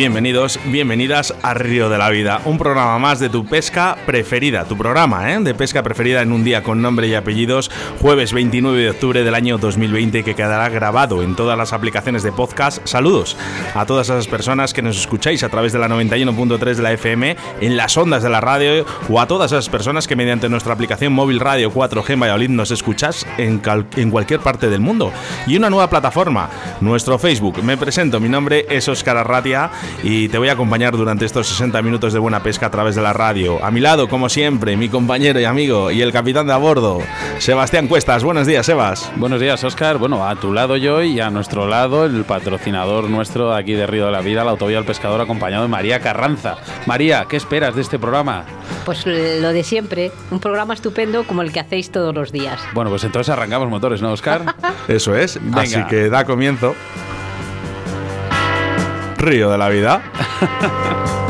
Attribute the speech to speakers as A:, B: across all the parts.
A: Bienvenidos, bienvenidas a Río de la Vida, un programa más de tu pesca preferida, tu programa ¿eh? de pesca preferida en un día con nombre y apellidos, jueves 29 de octubre del año 2020 que quedará grabado en todas las aplicaciones de podcast. Saludos a todas esas personas que nos escucháis a través de la 91.3 de la FM, en las ondas de la radio o a todas esas personas que mediante nuestra aplicación móvil Radio 4G en Valladolid nos escuchás en, en cualquier parte del mundo. Y una nueva plataforma, nuestro Facebook. Me presento, mi nombre es Oscar Arratia y te voy a acompañar durante estos 60 minutos de buena pesca a través de la radio. A mi lado, como siempre, mi compañero y amigo y el capitán de a bordo, Sebastián Cuestas. Buenos días, Sebas.
B: Buenos días, Oscar. Bueno, a tu lado yo y a nuestro lado el patrocinador nuestro aquí de Río de la Vida, la Autovía del Pescador, acompañado de María Carranza. María, ¿qué esperas de este programa?
C: Pues lo de siempre, un programa estupendo como el que hacéis todos los días.
B: Bueno, pues entonces arrancamos motores, ¿no, Oscar?
A: Eso es. Así que da comienzo río de la vida.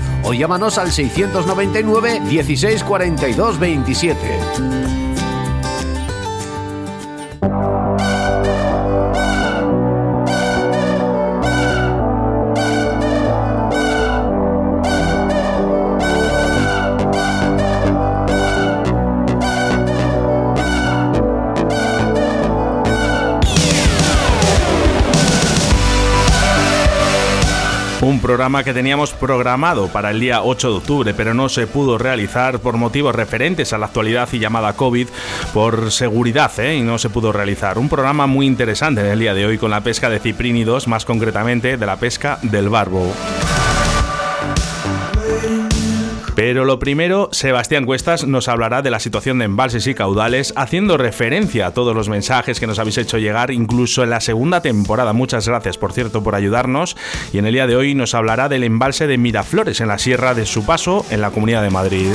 D: o llámanos al 699 1640 3227.
A: Programa que teníamos programado para el día 8 de octubre, pero no se pudo realizar por motivos referentes a la actualidad y llamada COVID por seguridad, ¿eh? y no se pudo realizar. Un programa muy interesante en el día de hoy con la pesca de ciprínidos, más concretamente de la pesca del barbo. Pero lo primero, Sebastián Cuestas nos hablará de la situación de embalses y caudales, haciendo referencia a todos los mensajes que nos habéis hecho llegar, incluso en la segunda temporada. Muchas gracias, por cierto, por ayudarnos. Y en el día de hoy nos hablará del embalse de Miraflores en la Sierra de su paso en la Comunidad de Madrid.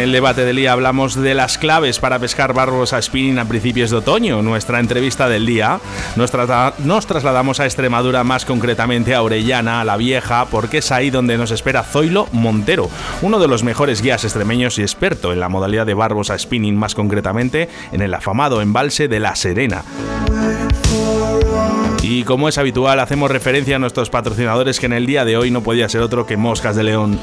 A: En el debate del día hablamos de las claves para pescar barbos a spinning a principios de otoño. Nuestra entrevista del día nos, trasladamos a Extremadura, más concretamente a Orellana, a la Vieja, porque es ahí donde nos espera Zoilo Montero, uno de los mejores guías extremeños y experto en la modalidad de barbos a spinning, más concretamente en el afamado embalse de La Serena. Y como es habitual, hacemos referencia a nuestros patrocinadores que en el día de hoy no podía ser otro que Moscas de León.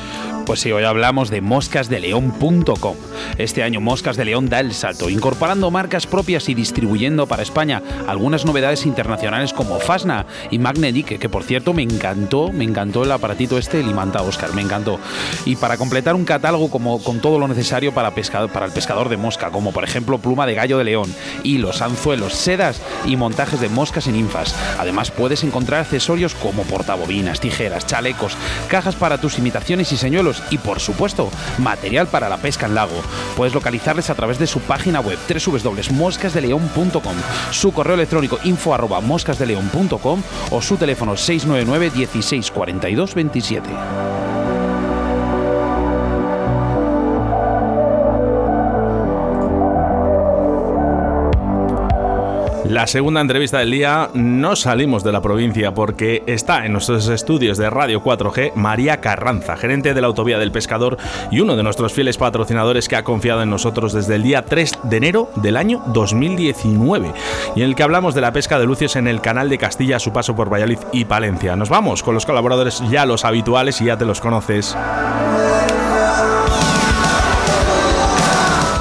B: Pues sí, hoy hablamos de moscasdeleón.com. Este año Moscas de León da el salto, incorporando marcas propias y distribuyendo para España algunas novedades internacionales como Fasna y Magnetic, que por cierto me encantó, me encantó el aparatito este, el imanta Oscar, me encantó. Y para completar un catálogo como con todo lo necesario para, el pescador de mosca, como por ejemplo pluma de gallo de león, hilos, anzuelos, sedas y montajes de moscas y ninfas. Además puedes encontrar accesorios como portabobinas, tijeras, chalecos, cajas para tus imitaciones y señuelos y por supuesto material para la pesca en lago. Puedes localizarles a través de su página web www.moscasdeleon.com, su correo electrónico info moscasdeleon.com o su teléfono 699 16 42 27.
A: La segunda entrevista del día no salimos de la provincia porque está en nuestros estudios de Radio 4G María Carranza, gerente de la Autovía del Pescador y uno de nuestros fieles patrocinadores que ha confiado en nosotros desde el día 3 de enero del año 2019 y en el que hablamos de la pesca de lucios en el canal de Castilla a su paso por Valladolid y Palencia. Nos vamos con los colaboradores ya los habituales y ya te los conoces.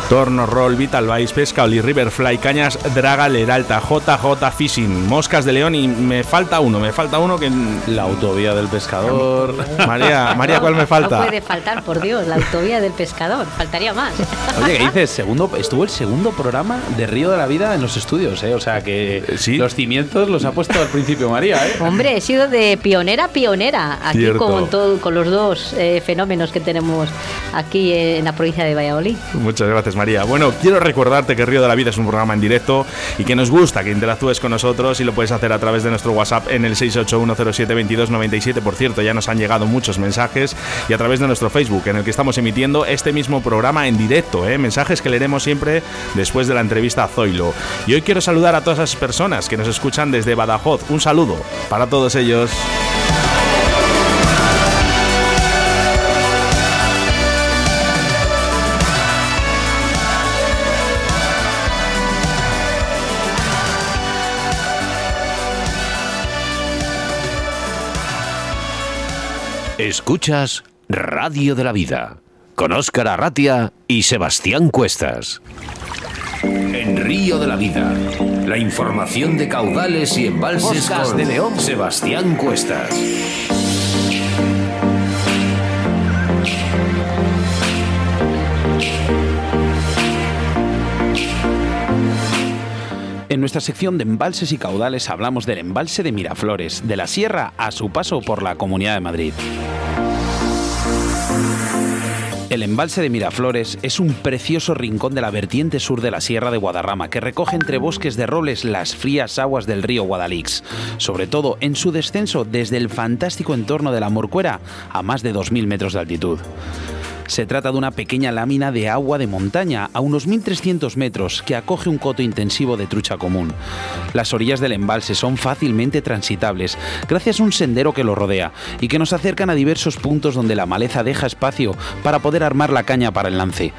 A: Torno Roll, Vital Vice, Pesca, Oli, Riverfly, Cañas, Draga, Leralta, JJ Fishing, Moscas de León y me falta uno, me falta uno que...
B: La autovía del pescador.
A: María, María, ¿cuál me falta?
C: No puede faltar, por Dios, la autovía del pescador, faltaría más.
B: Oye, ¿qué dices? Segundo, estuvo el segundo programa de Río de la Vida en los estudios, ¿eh? O sea que
A: ¿Sí?
B: los cimientos los ha puesto al principio María, ¿eh?
C: Hombre, he sido de pionera a pionera, aquí
A: Cierto.
C: con, todo, con los dos eh, fenómenos que tenemos aquí en la provincia de Valladolid.
A: Muchas gracias, María. Bueno, quiero recordarte que Río de la Vida es un programa en directo y que nos gusta que interactúes con nosotros y lo puedes hacer a través de nuestro WhatsApp en el 681072297. Por cierto, ya nos han llegado muchos mensajes y a través de nuestro Facebook en el que estamos emitiendo este mismo programa en directo, ¿eh? mensajes que leeremos siempre después de la entrevista a Zoilo. Y hoy quiero saludar a todas esas personas que nos escuchan desde Badajoz. Un saludo para todos ellos.
D: Escuchas Radio de la Vida con Óscar Arratia y Sebastián Cuestas. En Río de la Vida, la información de caudales y embalses con
B: de León.
D: Sebastián Cuestas.
B: En nuestra sección de embalses y caudales hablamos del embalse de Miraflores, de la sierra a su paso por la Comunidad de Madrid. El embalse de Miraflores es un precioso rincón de la vertiente sur de la Sierra de Guadarrama que recoge entre bosques de robles las frías aguas del río Guadalix, sobre todo en su descenso desde el fantástico entorno de la Morcuera a más de 2.000 metros de altitud. Se trata de una pequeña lámina de agua de montaña a unos 1.300 metros que acoge un coto intensivo de trucha común. Las orillas del embalse son fácilmente transitables gracias a un sendero que lo rodea y que nos acercan a diversos puntos donde la maleza deja espacio para poder armar la caña para el lance.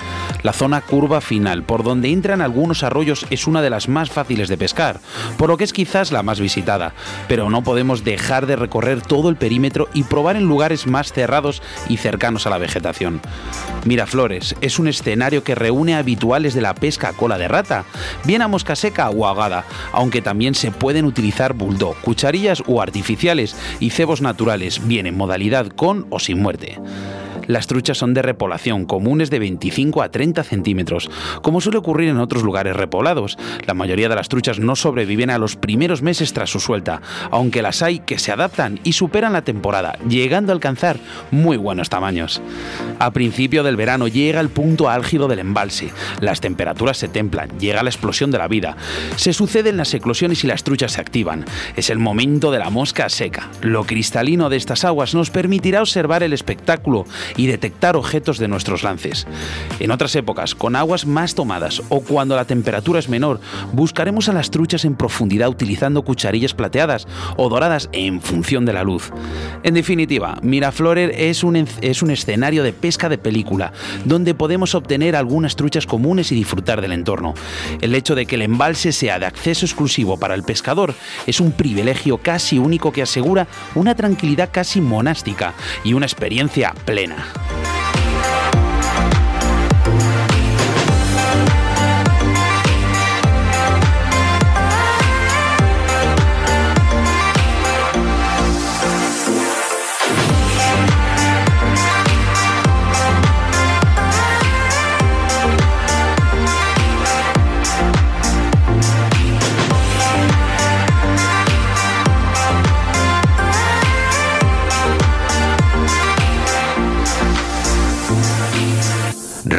B: La zona curva final por donde entran algunos arroyos es una de las más fáciles de pescar, por lo que es quizás la más visitada, pero no podemos dejar de recorrer todo el perímetro y probar en lugares más cerrados y cercanos a la vegetación. Miraflores es un escenario que reúne habituales de la pesca a cola de rata, bien a mosca seca o ahogada, aunque también se pueden utilizar bulldog, cucharillas o artificiales y cebos naturales, bien en modalidad con o sin muerte. Las truchas son de repoblación, comunes de 25 a 30 centímetros, como suele ocurrir en otros lugares repoblados. La mayoría de las truchas no sobreviven a los primeros meses tras su suelta, aunque las hay que se adaptan y superan la temporada, llegando a alcanzar muy buenos tamaños. A principio del verano llega el punto álgido del embalse. Las temperaturas se templan, llega la explosión de la vida. Se suceden las eclosiones y las truchas se activan. Es el momento de la mosca seca. Lo cristalino de estas aguas nos permitirá observar el espectáculo y detectar objetos de nuestros lances. En otras épocas, con aguas más tomadas o cuando la temperatura es menor, buscaremos a las truchas en profundidad utilizando cucharillas plateadas o doradas en función de la luz. En definitiva, Miraflores es un, es un escenario de pesca de película, donde podemos obtener algunas truchas comunes y disfrutar del entorno. El hecho de que el embalse sea de acceso exclusivo para el pescador es un privilegio casi único que asegura una tranquilidad casi monástica y una experiencia plena. Bye.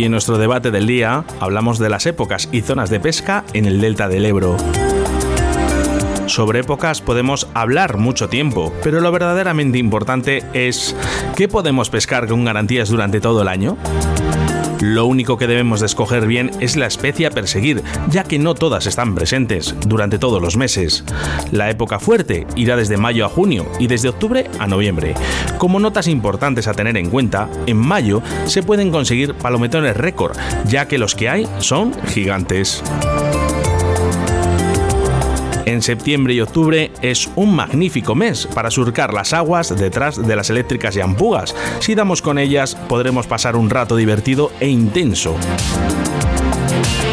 A: Hoy en nuestro debate del día hablamos de las épocas y zonas de pesca en el delta del Ebro. Sobre épocas podemos hablar mucho tiempo, pero lo verdaderamente importante es ¿qué podemos pescar con garantías durante todo el año? Lo único que debemos de escoger bien es la especie a perseguir, ya que no todas están presentes durante todos los meses. La época fuerte irá desde mayo a junio y desde octubre a noviembre. Como notas importantes a tener en cuenta, en mayo se pueden conseguir palometones récord, ya que los que hay son gigantes. En septiembre y octubre es un magnífico mes para surcar las aguas detrás de las eléctricas y ampugas. Si damos con ellas, podremos pasar un rato divertido e intenso.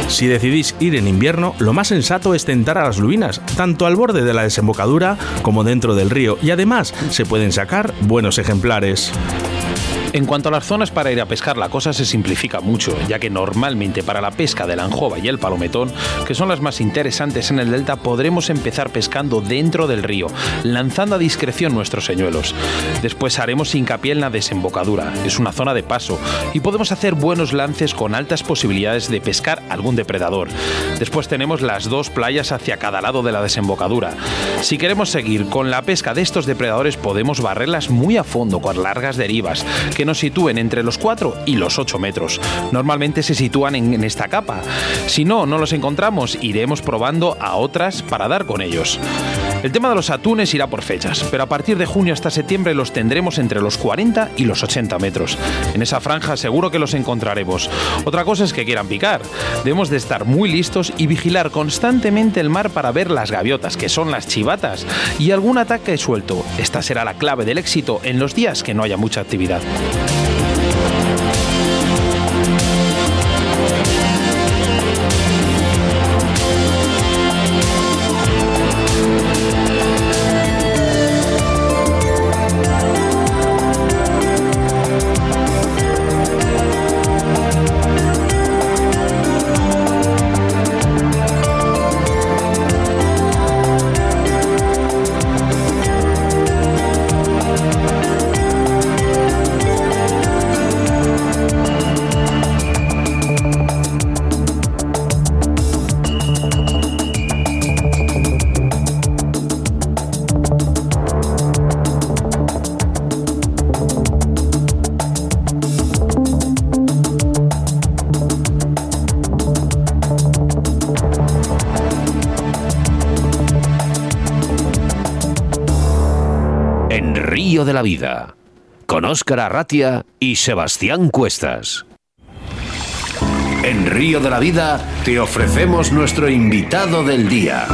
A: Si decidís ir en invierno, lo más sensato es tentar a las lubinas, tanto al borde de la desembocadura como dentro del río, y además se pueden sacar buenos ejemplares.
B: En cuanto a las zonas para ir a pescar, la cosa se simplifica mucho, ya que normalmente para la pesca de la anjova y el palometón, que son las más interesantes en el delta, podremos empezar pescando dentro del río, lanzando a discreción nuestros señuelos. Después haremos hincapié en la desembocadura, es una zona de paso, y podemos hacer buenos lances con altas posibilidades de pescar algún depredador. Después tenemos las dos playas hacia cada lado de la desembocadura. Si queremos seguir con la pesca de estos depredadores, podemos barrerlas muy a fondo con largas derivas, que nos sitúen entre los 4 y los 8 metros. Normalmente se sitúan en, esta capa. Si no, no los encontramos, iremos probando a otras para dar con ellos. El tema de los atunes irá por fechas, pero a partir de junio hasta septiembre los tendremos entre los 40 y los 80 metros. En esa franja seguro que los encontraremos. Otra cosa es que quieran picar. Debemos de estar muy listos y vigilar constantemente el mar para ver las gaviotas, que son las chivatas, y algún ataque suelto. Esta será la clave del éxito en los días que no haya mucha actividad.
D: De la Vida, con Óscar Arratia y Sebastián Cuestas. En Río de la Vida te ofrecemos nuestro invitado del día.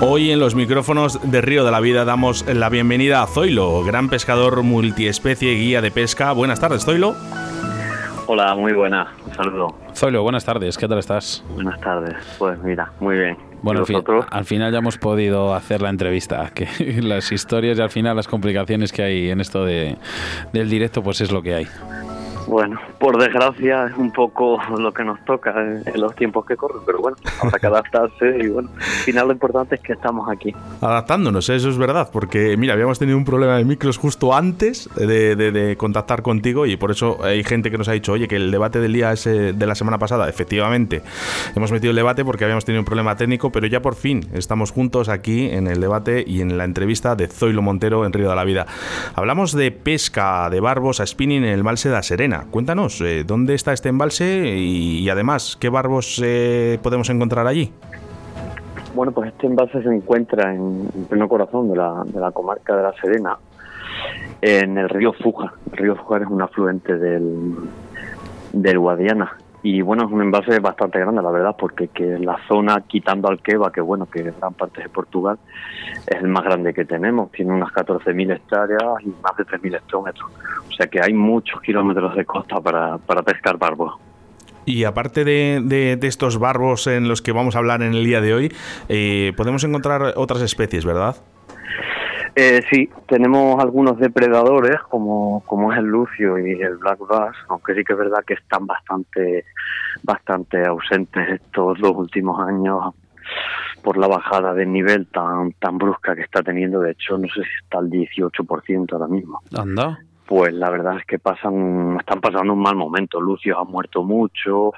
A: Hoy en los micrófonos de Río de la Vida damos la bienvenida a Zoilo, gran pescador multiespecie y guía de pesca. Buenas tardes, Zoilo.
E: Hola, muy buena. Un saludo.
B: Zoilo, buenas tardes. ¿Qué tal estás?
E: Buenas tardes. Pues mira, muy bien.
B: Bueno, al, al, final ya hemos podido hacer la entrevista, que las historias y al final las complicaciones que hay en esto de, del directo, pues es lo que hay.
E: Bueno, por desgracia es un poco lo que nos toca en, los tiempos que corren, pero bueno, habrá que adaptarse y bueno, al final lo importante es que estamos aquí.
A: Adaptándonos, eso es verdad, porque mira, habíamos tenido un problema de micros justo antes de, contactar contigo y por eso hay gente que nos ha dicho, oye, que el debate del día ese de la semana pasada, efectivamente, hemos metido el debate porque habíamos tenido un problema técnico, pero ya por fin estamos juntos aquí en el debate y en la entrevista de Zoilo Montero en Río de la Vida. Hablamos de pesca de barbos a spinning en el Malse de la Serena Cuéntanos, eh, ¿dónde está este embalse y, además qué barbos eh, podemos encontrar allí?
E: Bueno, pues este embalse se encuentra en, pleno corazón de la, de la, comarca de La Serena, en el río Fuja. El río Fuja es un afluente del, del Guadiana y bueno, es un embalse bastante grande, la verdad, porque que la zona, quitando Alqueva, que bueno, que gran parte de Portugal, es el más grande que tenemos. Tiene unas 14.000 hectáreas y más de 3.000 hectómetros. O sea que hay muchos kilómetros de costa para, para pescar barbos.
A: Y aparte de, de, estos barbos en los que vamos a hablar en el día de hoy, eh, podemos encontrar otras especies, ¿verdad?
E: Eh, sí, tenemos algunos depredadores como, como es el lucio y el black bass, aunque sí que es verdad que están bastante bastante ausentes estos dos últimos años por la bajada de nivel tan tan brusca que está teniendo. De hecho, no sé si está al 18% ahora mismo.
B: Anda.
E: Pues la verdad es que pasan, están pasando un mal momento. Lucio ha muerto mucho,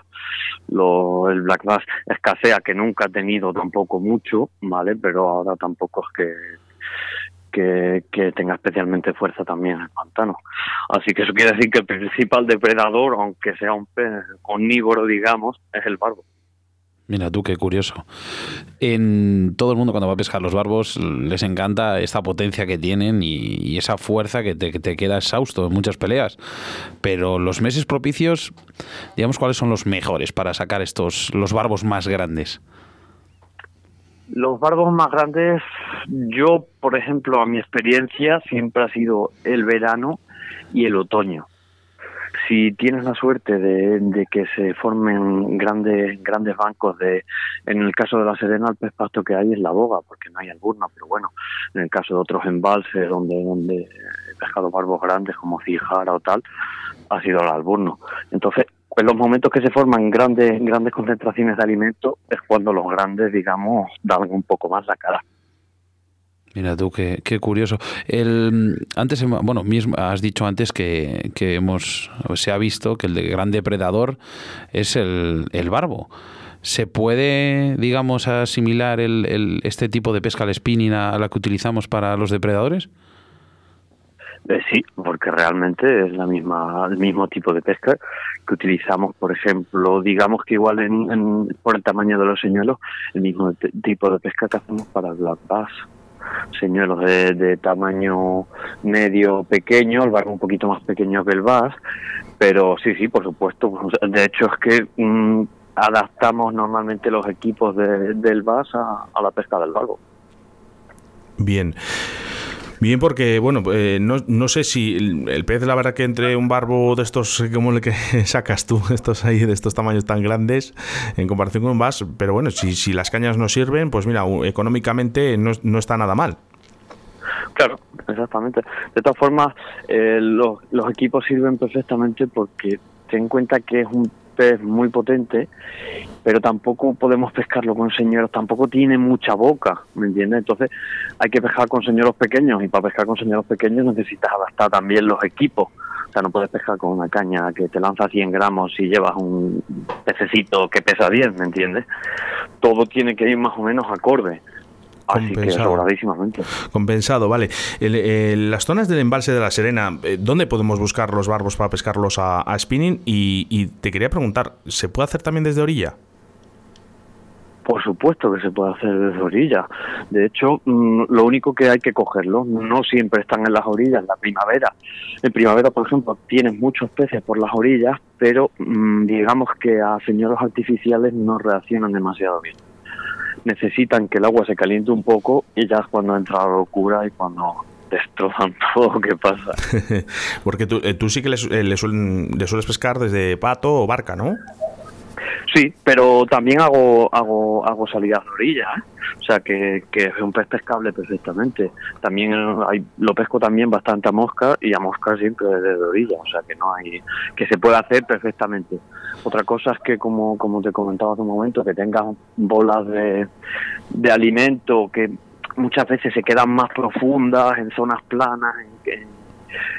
E: lo, el Black Bass escasea, que nunca ha tenido tampoco mucho, ¿vale? Pero ahora tampoco es que que, tenga especialmente fuerza también el pantano. Así que eso quiere decir que el principal depredador, aunque sea un pez omnívoro, digamos, es el barbo.
B: Mira tú, qué curioso. En todo el mundo cuando va a pescar los barbos les encanta esta potencia que tienen y, esa fuerza que te, que te, queda exhausto en muchas peleas. Pero los meses propicios, digamos, ¿cuáles son los mejores para sacar estos los barbos más grandes?
E: Los barbos más grandes, yo, por ejemplo, a mi experiencia siempre ha sido el verano y el otoño. Si tienes la suerte de, que se formen grandes grandes bancos de, en el caso de la Serena, el pez pasto que hay es la boga, porque no hay alburna, pero bueno, en el caso de otros embalses donde, donde he pescado barbos grandes como Cijara o tal, ha sido el alburno. Entonces, en los momentos que se forman grandes grandes concentraciones de alimentos es cuando los grandes, digamos, dan un poco más la cara.
B: Mira tú, qué, qué, curioso. El, antes, bueno, mismo has dicho antes que, que, hemos, se ha visto que el gran depredador es el, el barbo. ¿Se puede, digamos, asimilar el, el, este tipo de pesca al spinning a la que utilizamos para los depredadores?
E: Eh, sí, porque realmente es la misma, el mismo tipo de pesca que utilizamos, por ejemplo, digamos que igual en, por el tamaño de los señuelos, el mismo tipo de pesca que hacemos para el black bass. Señuelos de, tamaño medio pequeño, el barco un poquito más pequeño que el bass, pero sí, sí, por supuesto. De hecho es que mm, adaptamos normalmente los equipos del bass a, a la pesca del barco.
A: Bien. Bien, porque, bueno, eh, no, no, sé si el, pez, la verdad, que entre un barbo de estos, como el que sacas tú, estos ahí, de estos tamaños tan grandes, en comparación con un bass, pero bueno, si, si las cañas no sirven, pues mira, económicamente no, no está nada mal.
E: Claro, exactamente. De todas formas, eh, los, los equipos sirven perfectamente porque ten en cuenta que es un pez muy potente, pero tampoco podemos pescarlo con señuelos, tampoco tiene mucha boca, ¿me entiendes? Entonces hay que pescar con señuelos pequeños y para pescar con señuelos pequeños necesitas adaptar también los equipos. O sea, no puedes pescar con una caña que te lanza 100 gramos y llevas un pececito que pesa 10, ¿me entiendes? Todo tiene que ir más o menos acorde. Así compensado. que
A: Compensado, vale. las zonas del embalse de la Serena, eh, ¿dónde podemos buscar los barbos para pescarlos a, spinning? Y, te quería preguntar, ¿se puede hacer también desde orilla?
E: Por supuesto que se puede hacer desde orilla. De hecho, mm, lo único que hay que cogerlo, no siempre están en las orillas, en la primavera. En primavera, por ejemplo, tienes muchos peces por las orillas, pero mm, digamos que a señuelos artificiales no reaccionan demasiado bien necesitan que el agua se caliente un poco y ya es cuando entra la locura y cuando destrozan todo lo que pasa.
A: Porque tú, eh, tú sí que le, eh, le, sueles pescar desde pato o barca, ¿no?
E: Sí, pero también hago hago hago salidas de orilla, ¿eh? o sea que, que es un pez pescable perfectamente. También hay, lo pesco también bastante a mosca y a mosca siempre desde orilla, o sea que no hay que se puede hacer perfectamente. Otra cosa es que como como te comentaba hace un momento que tengas bolas de, de alimento que muchas veces se quedan más profundas en zonas planas, en, en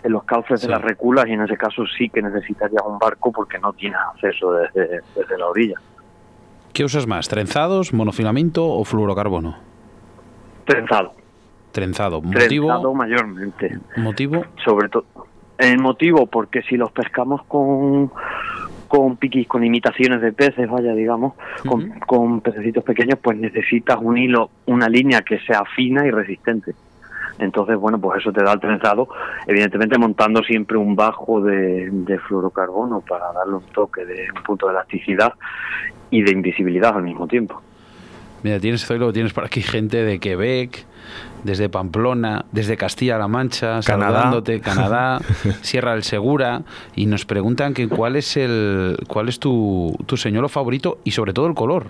E: los cauces de las reculas y en ese caso sí que necesitaría un barco porque no tienes acceso desde, desde la orilla.
B: ¿Qué usas más, trenzados, monofilamento o fluorocarbono?
E: Trenzado.
B: Trenzado. ¿Motivo?
E: Trenzado mayormente.
B: ¿Motivo?
E: Sobre todo. El motivo, porque si los pescamos con con piquis, con imitaciones de peces, vaya, digamos, con, con pececitos pequeños, pues necesitas un hilo, una línea que sea fina y resistente. Entonces, bueno, pues eso te da el trenzado, evidentemente montando siempre un bajo de, de fluorocarbono para darle un toque de un punto de elasticidad y de invisibilidad al mismo tiempo.
B: Mira, tienes, Zoilo, tienes por aquí gente de Quebec, desde Pamplona, desde Castilla-La Mancha,
A: Canadá,
B: Canadá, Sierra del Segura, y nos preguntan que cuál es el, cuál es tu, tu señuelo favorito y sobre todo el color.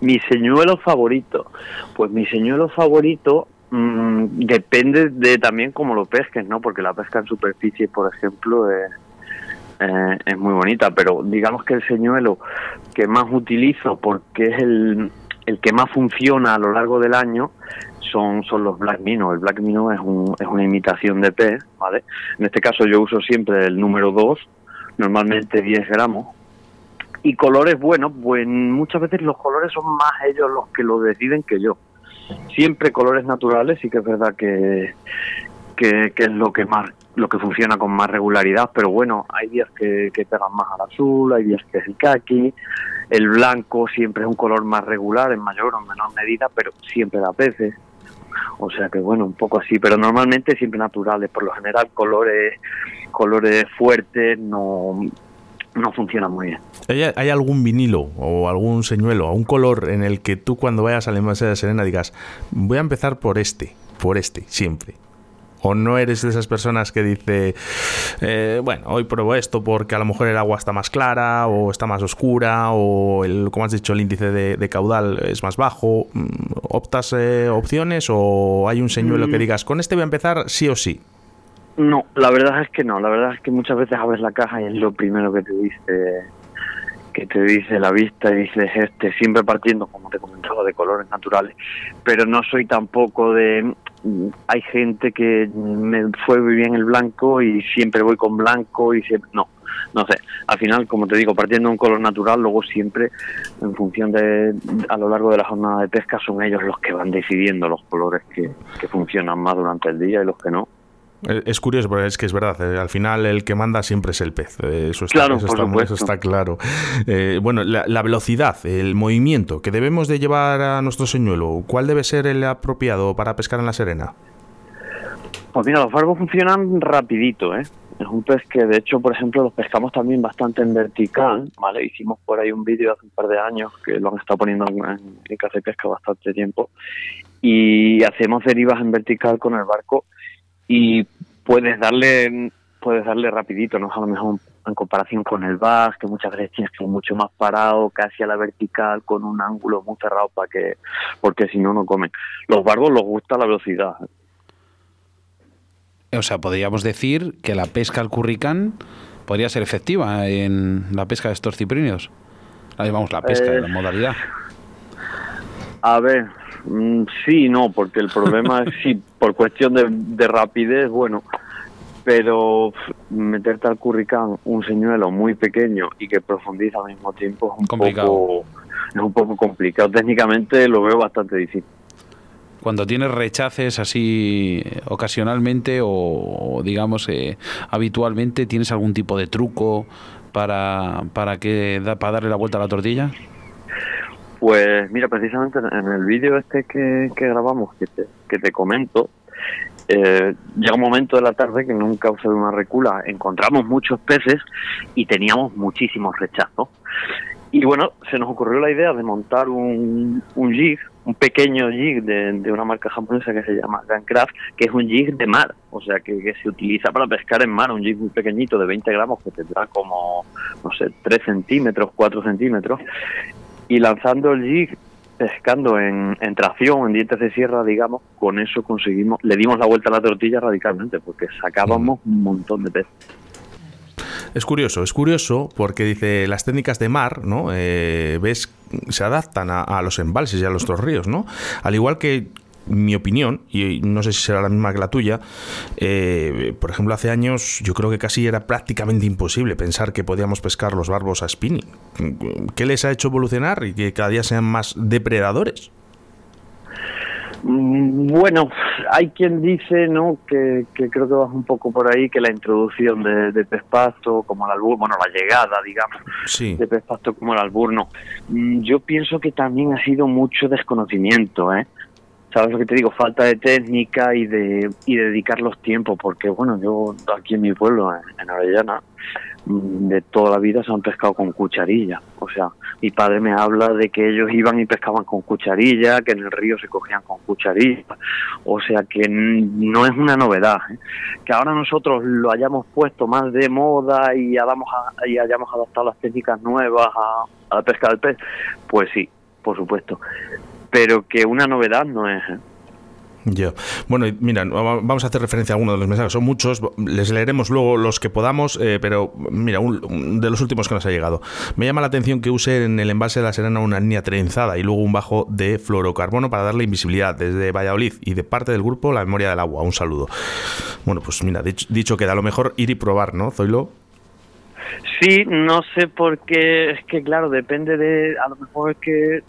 E: Mi señuelo favorito, pues mi señuelo favorito Mm, depende de también cómo lo pesques, ¿no? Porque la pesca en superficie, por ejemplo, es, eh, es muy bonita, pero digamos que el señuelo que más utilizo porque es el, el que más funciona a lo largo del año son, son los Black Minnow. El Black Minnow es, un, es una imitación de pez, ¿vale? En este caso yo uso siempre el número 2, normalmente 10 gramos. Y colores, bueno, pues muchas veces los colores son más ellos los que lo deciden que yo. Siempre colores naturales, sí que es verdad que, que, es lo que más lo que funciona con más regularidad, pero bueno, hay días que, que pegan más al azul, hay días que es el kaki, el blanco siempre es un color más regular, en mayor o menor medida, pero siempre da peces. O sea que bueno, un poco así, pero normalmente siempre naturales. Por lo general colores, colores fuertes no, no funciona muy bien.
A: ¿Hay, algún vinilo o algún señuelo, o un color en el que tú cuando vayas al envase de Serena digas, voy a empezar por este, por este, siempre? ¿O no eres de esas personas que dice, eh, bueno, hoy pruebo esto porque a lo mejor el agua está más clara o está más oscura o, el, como has dicho, el índice de, caudal es más bajo? Mm, ¿Optas eh, opciones o hay un señuelo que mm. digas, con este voy a empezar sí o sí?
E: No, la verdad es que no. La verdad es que muchas veces abres la caja y es lo primero que te dice que te dice la vista y dices este siempre partiendo como te comentaba de colores naturales pero no soy tampoco de hay gente que me fue muy bien el blanco y siempre voy con blanco y siempre, no, no sé, al final, como te digo, partiendo de un color natural, luego siempre, en función de, a lo largo de la jornada de pesca, son ellos los que van decidiendo los colores que, que funcionan más durante el día y los que no.
A: Eh, es curioso, pero es que es verdad. Eh, al final, el que manda siempre es el pez. Eh, eso está claro. Eso está, claro. bueno, la, velocidad, el movimiento que debemos de llevar a nuestro señuelo, ¿cuál debe ser el apropiado para pescar en la Serena?
E: Pues mira, los barbos funcionan rapidito, ¿eh? Es un pez que, de hecho, por ejemplo, los pescamos también bastante en vertical, ¿vale? Hicimos por ahí un vídeo hace un par de años que lo han estado poniendo en, en Casa de Pesca bastante tiempo y hacemos derivas en vertical con el barco y puedes darle puedes darle rapidito, no a lo mejor en comparación con el bass, que muchas veces tienes que ir mucho más parado, casi a la vertical, con un ángulo muy cerrado para que, porque si no, no comen. Los barbos les gusta la velocidad.
B: O sea, podríamos decir que la pesca al curricán podría ser efectiva en la pesca de estos ciprinos. Ahí vamos, la pesca, la eh, modalidad.
E: A ver, Mm, sí, no, porque el problema es sí, por cuestión de, rapidez, bueno, pero meterte al curricán un señuelo muy pequeño y que profundiza al mismo tiempo es un poco es un poco complicado. Técnicamente lo veo bastante difícil.
B: Cuando tienes rechaces así ocasionalmente o, digamos eh, habitualmente, ¿tienes algún tipo de truco para, para, que, para darle la vuelta a la tortilla?
E: Pues mira, precisamente en el vídeo este que, grabamos, que te, que te comento, eh, llega un momento de la tarde que en un cauce de una recula encontramos muchos peces y teníamos muchísimos rechazos. Y bueno, se nos ocurrió la idea de montar un, un jig, un pequeño jig de, de, una marca japonesa que se llama Guncraft, que es un jig de mar, o sea, que, que, se utiliza para pescar en mar, un jig muy pequeñito de 20 gramos que tendrá como, no sé, 3 centímetros, 4 centímetros, y lanzando el jig pescando en, tracción, en dientes de sierra, digamos, con eso conseguimos, le dimos la vuelta a la tortilla radicalmente, porque sacábamos un montón de peces.
A: Es curioso, es curioso porque dice las técnicas de mar, ¿no? Eh, ves, se adaptan a, a, los embalses y a los ríos, ¿no? Al igual que mi opinión, y no sé si será la misma que la tuya, eh, por ejemplo, hace años yo creo que casi era prácticamente imposible pensar que podíamos pescar los barbos a spinning. ¿Qué les ha hecho evolucionar y que cada día sean más depredadores?
E: Mm, bueno, hay quien dice, ¿no? Que, creo que vas un poco por ahí, que la introducción de, de pez pasto como el albur, bueno, la llegada, digamos, de pez pasto como el albur, no. Mm, yo pienso que también ha sido mucho desconocimiento, ¿eh? ¿Sabes lo que te digo? Falta de técnica y de y dedicar los tiempos, porque bueno, yo aquí en mi pueblo, en, Avellana, mm, de toda la vida se han pescado con cucharilla. O sea, mi padre me habla de que ellos iban y pescaban con cucharilla, que en el río se cogían con cucharilla. O sea, que no es una novedad. ¿eh? Que ahora nosotros lo hayamos puesto más de moda y hayamos, y hayamos adaptado las técnicas nuevas a, a la pesca del pez, pues sí, por supuesto pero que una novedad no es. ¿eh?
A: Yo. Bueno, mira, vamos a hacer referencia a algunos de los mensajes. Son muchos, les leeremos luego los que podamos, eh, pero mira, un, de los últimos que nos ha llegado. Me llama la atención que use en el envase de la Serena una línea trenzada y luego un bajo de fluorocarbono para darle invisibilidad desde Valladolid y de parte del grupo La Memoria del Agua. Un saludo. Bueno, pues mira, dicho, dicho queda, a lo mejor ir y probar, ¿no, Zoilo?
E: Sí, no sé por qué, es que claro, depende de, a lo mejor es que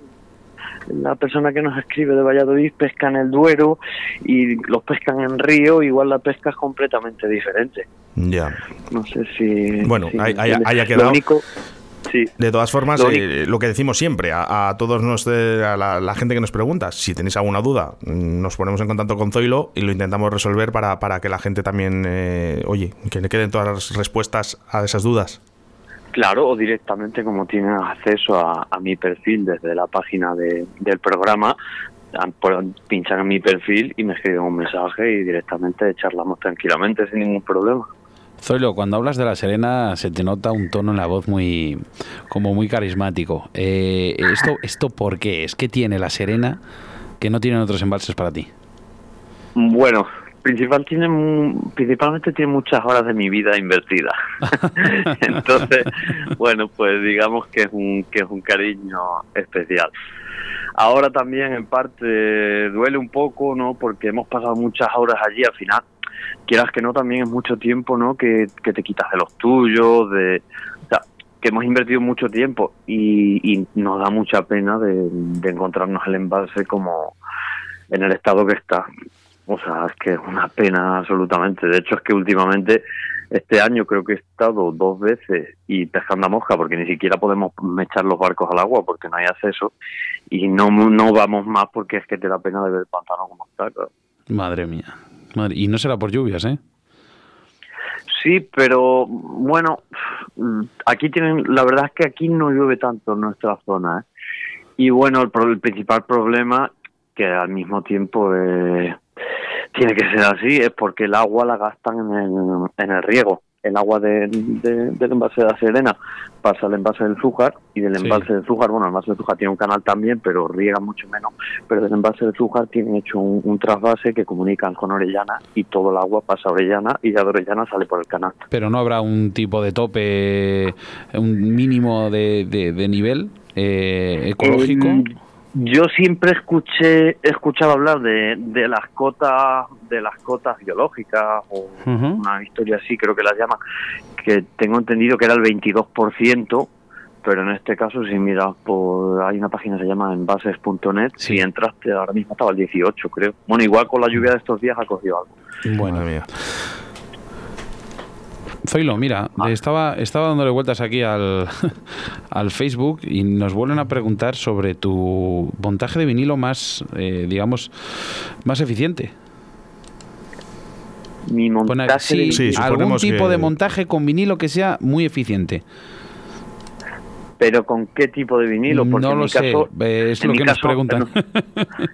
E: la persona que nos escribe de Valladolid pesca en el Duero y los pescan en río, igual la pesca es completamente diferente.
A: Ya.
E: No sé si...
A: Bueno, haya quedado... Sí. De todas formas, lo, eh, que decimos siempre a, todos nos, a la, gente que nos pregunta, si tenéis alguna duda, nos ponemos en contacto con Zoilo y lo intentamos resolver para, para que la gente también, eh, oye, que le queden todas las respuestas a esas dudas.
E: Claro, o directamente como tienen acceso a, mi perfil desde la página de, del programa, pinchan en mi perfil y me escriben un mensaje y directamente charlamos tranquilamente sin ningún problema.
B: Zoilo, cuando hablas de la Serena se te nota un tono en la voz muy como muy carismático. Eh, esto, ¿Esto por qué? ¿Es que tiene la Serena que no tienen otros embalses para ti?
E: Bueno, principal tiene principalmente tiene muchas horas de mi vida invertidas. Entonces bueno pues digamos que es un que es un cariño especial. Ahora también en parte duele un poco no porque hemos pasado muchas horas allí al final quieras que no también es mucho tiempo no que, que te quitas de los tuyos de o sea, que hemos invertido mucho tiempo y, y nos da mucha pena de, de encontrarnos el embalse como en el estado que está o sea, es que es una pena absolutamente. De hecho, es que últimamente, este año creo que he estado dos veces y pescando a mosca, porque ni siquiera podemos echar los barcos al agua porque no hay acceso. Y no, no vamos más porque es que te da pena de ver el pantano como está.
B: Madre mía. Y no será por lluvias, ¿eh?
E: Sí, pero bueno, aquí tienen, la verdad es que aquí no llueve tanto en nuestra zona. ¿eh? Y bueno, el, el principal problema que al mismo tiempo eh, tiene que ser así, es porque el agua la gastan en el, en el riego. El agua de, del envase de la Serena pasa al envase del Zújar y del envase del Zújar, bueno, el envase del Zújar tiene un canal también, pero riega mucho menos. Pero del envase del Zújar tienen hecho un, trasvase que comunican con Orellana y todo el agua pasa a Orellana y ya de Orellana sale por el canal.
B: Pero no habrá un tipo de tope, un mínimo de, de, nivel eh, ecológico.
E: Yo siempre escuché, he escuchado hablar de, de las cotas, de las cotas biológicas o una historia así, creo que las llaman, que tengo entendido que era el 22%, pero en este caso si miras por, hay una página que se llama envases.net, si entraste ahora mismo estaba el 18 creo. Bueno, igual con la lluvia de estos días ha cogido algo.
B: Bueno, mía. Zoilo, mira, ah. estaba, estaba dándole vueltas aquí al, al, Facebook y nos vuelven a preguntar sobre tu montaje de vinilo más, eh, digamos, más eficiente.
E: Mi montaje
B: sí, algún tipo de montaje con vinilo que sea muy eficiente.
E: Pero con qué tipo de vinilo?
B: Porque no lo sé, es lo que nos preguntan.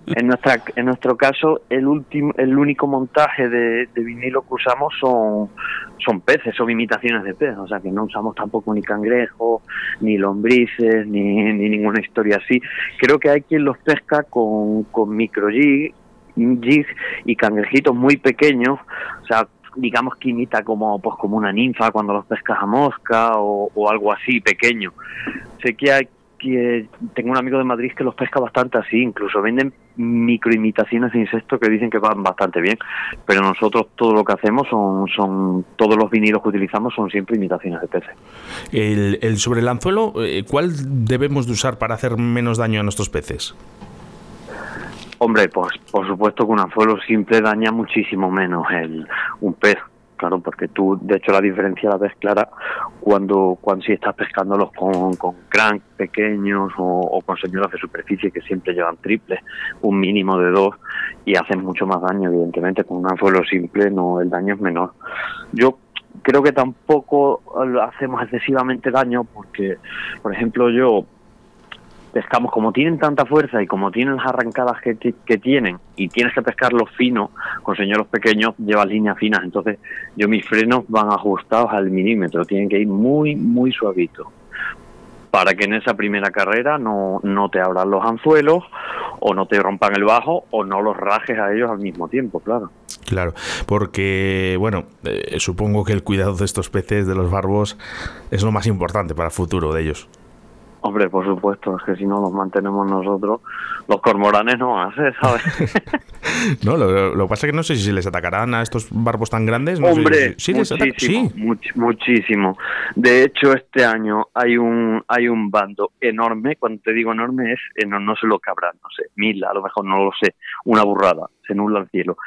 E: En, nuestra, en nuestro caso, el último, el único montaje de, vinilo que usamos son, son peces, son imitaciones de peces, o sea que no usamos tampoco ni cangrejo, ni lombrices, ni, ni ninguna historia así. Creo que hay quien los pesca con, con micro jig y cangrejitos muy pequeños, o sea, digamos que imita como pues como una ninfa cuando los pescas a mosca o, algo así pequeño sé que hay que tengo un amigo de Madrid que los pesca bastante así, incluso venden microimitaciones de insectos que dicen que van bastante bien, pero nosotros todo lo que hacemos son, son todos los vinilos que utilizamos son siempre imitaciones de peces.
A: El, el sobre el anzuelo, eh, ¿cuál debemos de usar para hacer menos daño a nuestros peces?
E: Hombre, pues por supuesto que un anzuelo simple daña muchísimo menos el, un pez, claro, porque tú, de hecho, la diferencia la ves clara cuando, cuando si estás pescándolos con, con crank pequeños o, con señoras de superficie que siempre llevan triple, un mínimo de dos, y hacen mucho más daño, evidentemente, con un anzuelo simple no el daño es menor. Yo creo que tampoco hacemos excesivamente daño porque, por ejemplo, yo pescamos como tienen tanta fuerza y como tienen las arrancadas que, que, tienen y tienes que pescarlos finos con señuelos pequeños llevas líneas finas entonces yo mis frenos van ajustados al milímetro tienen que ir muy muy suavitos para que en esa primera carrera no, no te abran los anzuelos o no te rompan el bajo o no los rajes a ellos al mismo tiempo, claro.
A: Claro, porque, bueno, eh, supongo que el cuidado de estos peces, de los barbos, es lo más importante para el futuro de ellos.
E: Hombre, por supuesto, es que si no los mantenemos nosotros, los cormoranes no ser, ¿sabes?
A: no, lo, lo, que pasa es que no sé si les atacarán a estos barbos tan grandes.
E: Hombre, sí, muchísimo, muchísimo. De hecho, este año hay un hay un bando enorme, cuando te digo enorme es, eh, no, no sé lo que habrá, no sé, mil, a lo mejor no lo sé, una burrada, se nubla el cielo.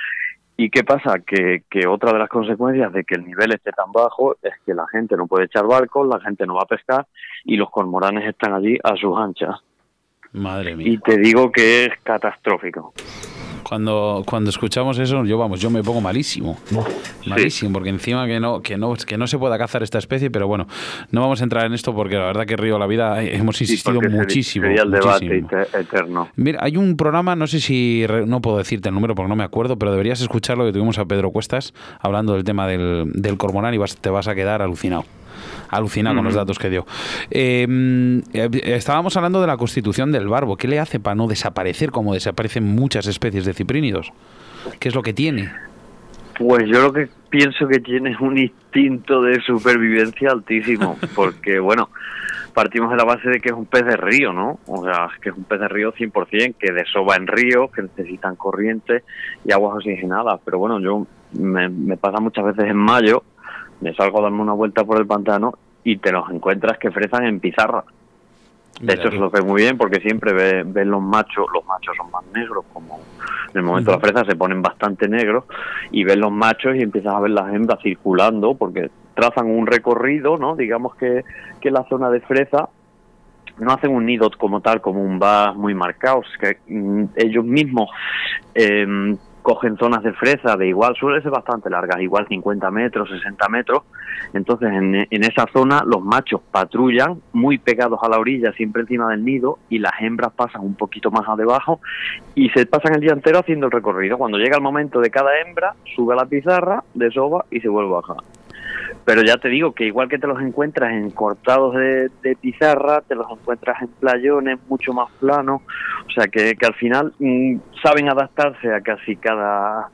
E: ¿Y qué pasa? Que, que, otra de las consecuencias de que el nivel esté tan bajo es que la gente no puede echar barcos, la gente no va a pescar y los cormoranes están allí a sus anchas.
B: Madre mía.
E: Y te digo que es catastrófico.
B: Cuando, cuando escuchamos eso, yo vamos, yo me pongo malísimo. Malísimo, porque encima que no, que no, que no se pueda cazar esta especie, pero bueno, no vamos a entrar en esto porque la verdad que Río la Vida eh, hemos insistido muchísimo.
E: Sería el debate eterno.
B: Mira, hay un programa, no sé si no puedo decirte el número porque no me acuerdo, pero deberías escucharlo que tuvimos a Pedro Cuestas hablando del tema del, del cormorán y vas, te vas a quedar alucinado alucinado con los datos que dio. Em, eh, estábamos hablando de la constitución del barbo. ¿Qué le hace para no desaparecer como desaparecen muchas especies de ciprínidos? ¿Qué es lo que tiene?
E: Pues yo lo que pienso que tiene es un instinto de supervivencia altísimo, porque bueno, partimos de la base de que es un pez de río, ¿no? O sea, que es un pez de río 100%, que desova en ríos, que necesitan corrientes y aguas oxigenadas. Pero bueno, yo me, me pasa muchas veces en mayo me salgo a darme una vuelta por el pantano y te los encuentras que frezan en pizarra. De hecho, se los ve muy bien porque siempre ven los machos, los machos son más negros, como en el momento de la fresa se ponen bastante negros, y ven los machos y empiezas a ver las hembras circulando porque trazan un recorrido, ¿no? Digamos que, que la zona de fresa no hacen un nido como tal, como un vas muy marcado, que mm, ellos mismos eh, cogen zonas de fresa de igual, suele ser bastante largas, igual 50 metros, 60 metros. Entonces, en, en, esa zona, los machos patrullan muy pegados a la orilla, siempre encima del nido, y las hembras pasan un poquito más a debajo y se pasan el día entero haciendo el recorrido. Cuando llega el momento de cada hembra, sube a la pizarra, desova y se vuelve a bajar. Pero ya te digo que igual que te los encuentras en cortados de, pizarra, te los encuentras en playones mucho más planos, o sea que, que al final mm, saben adaptarse a casi cada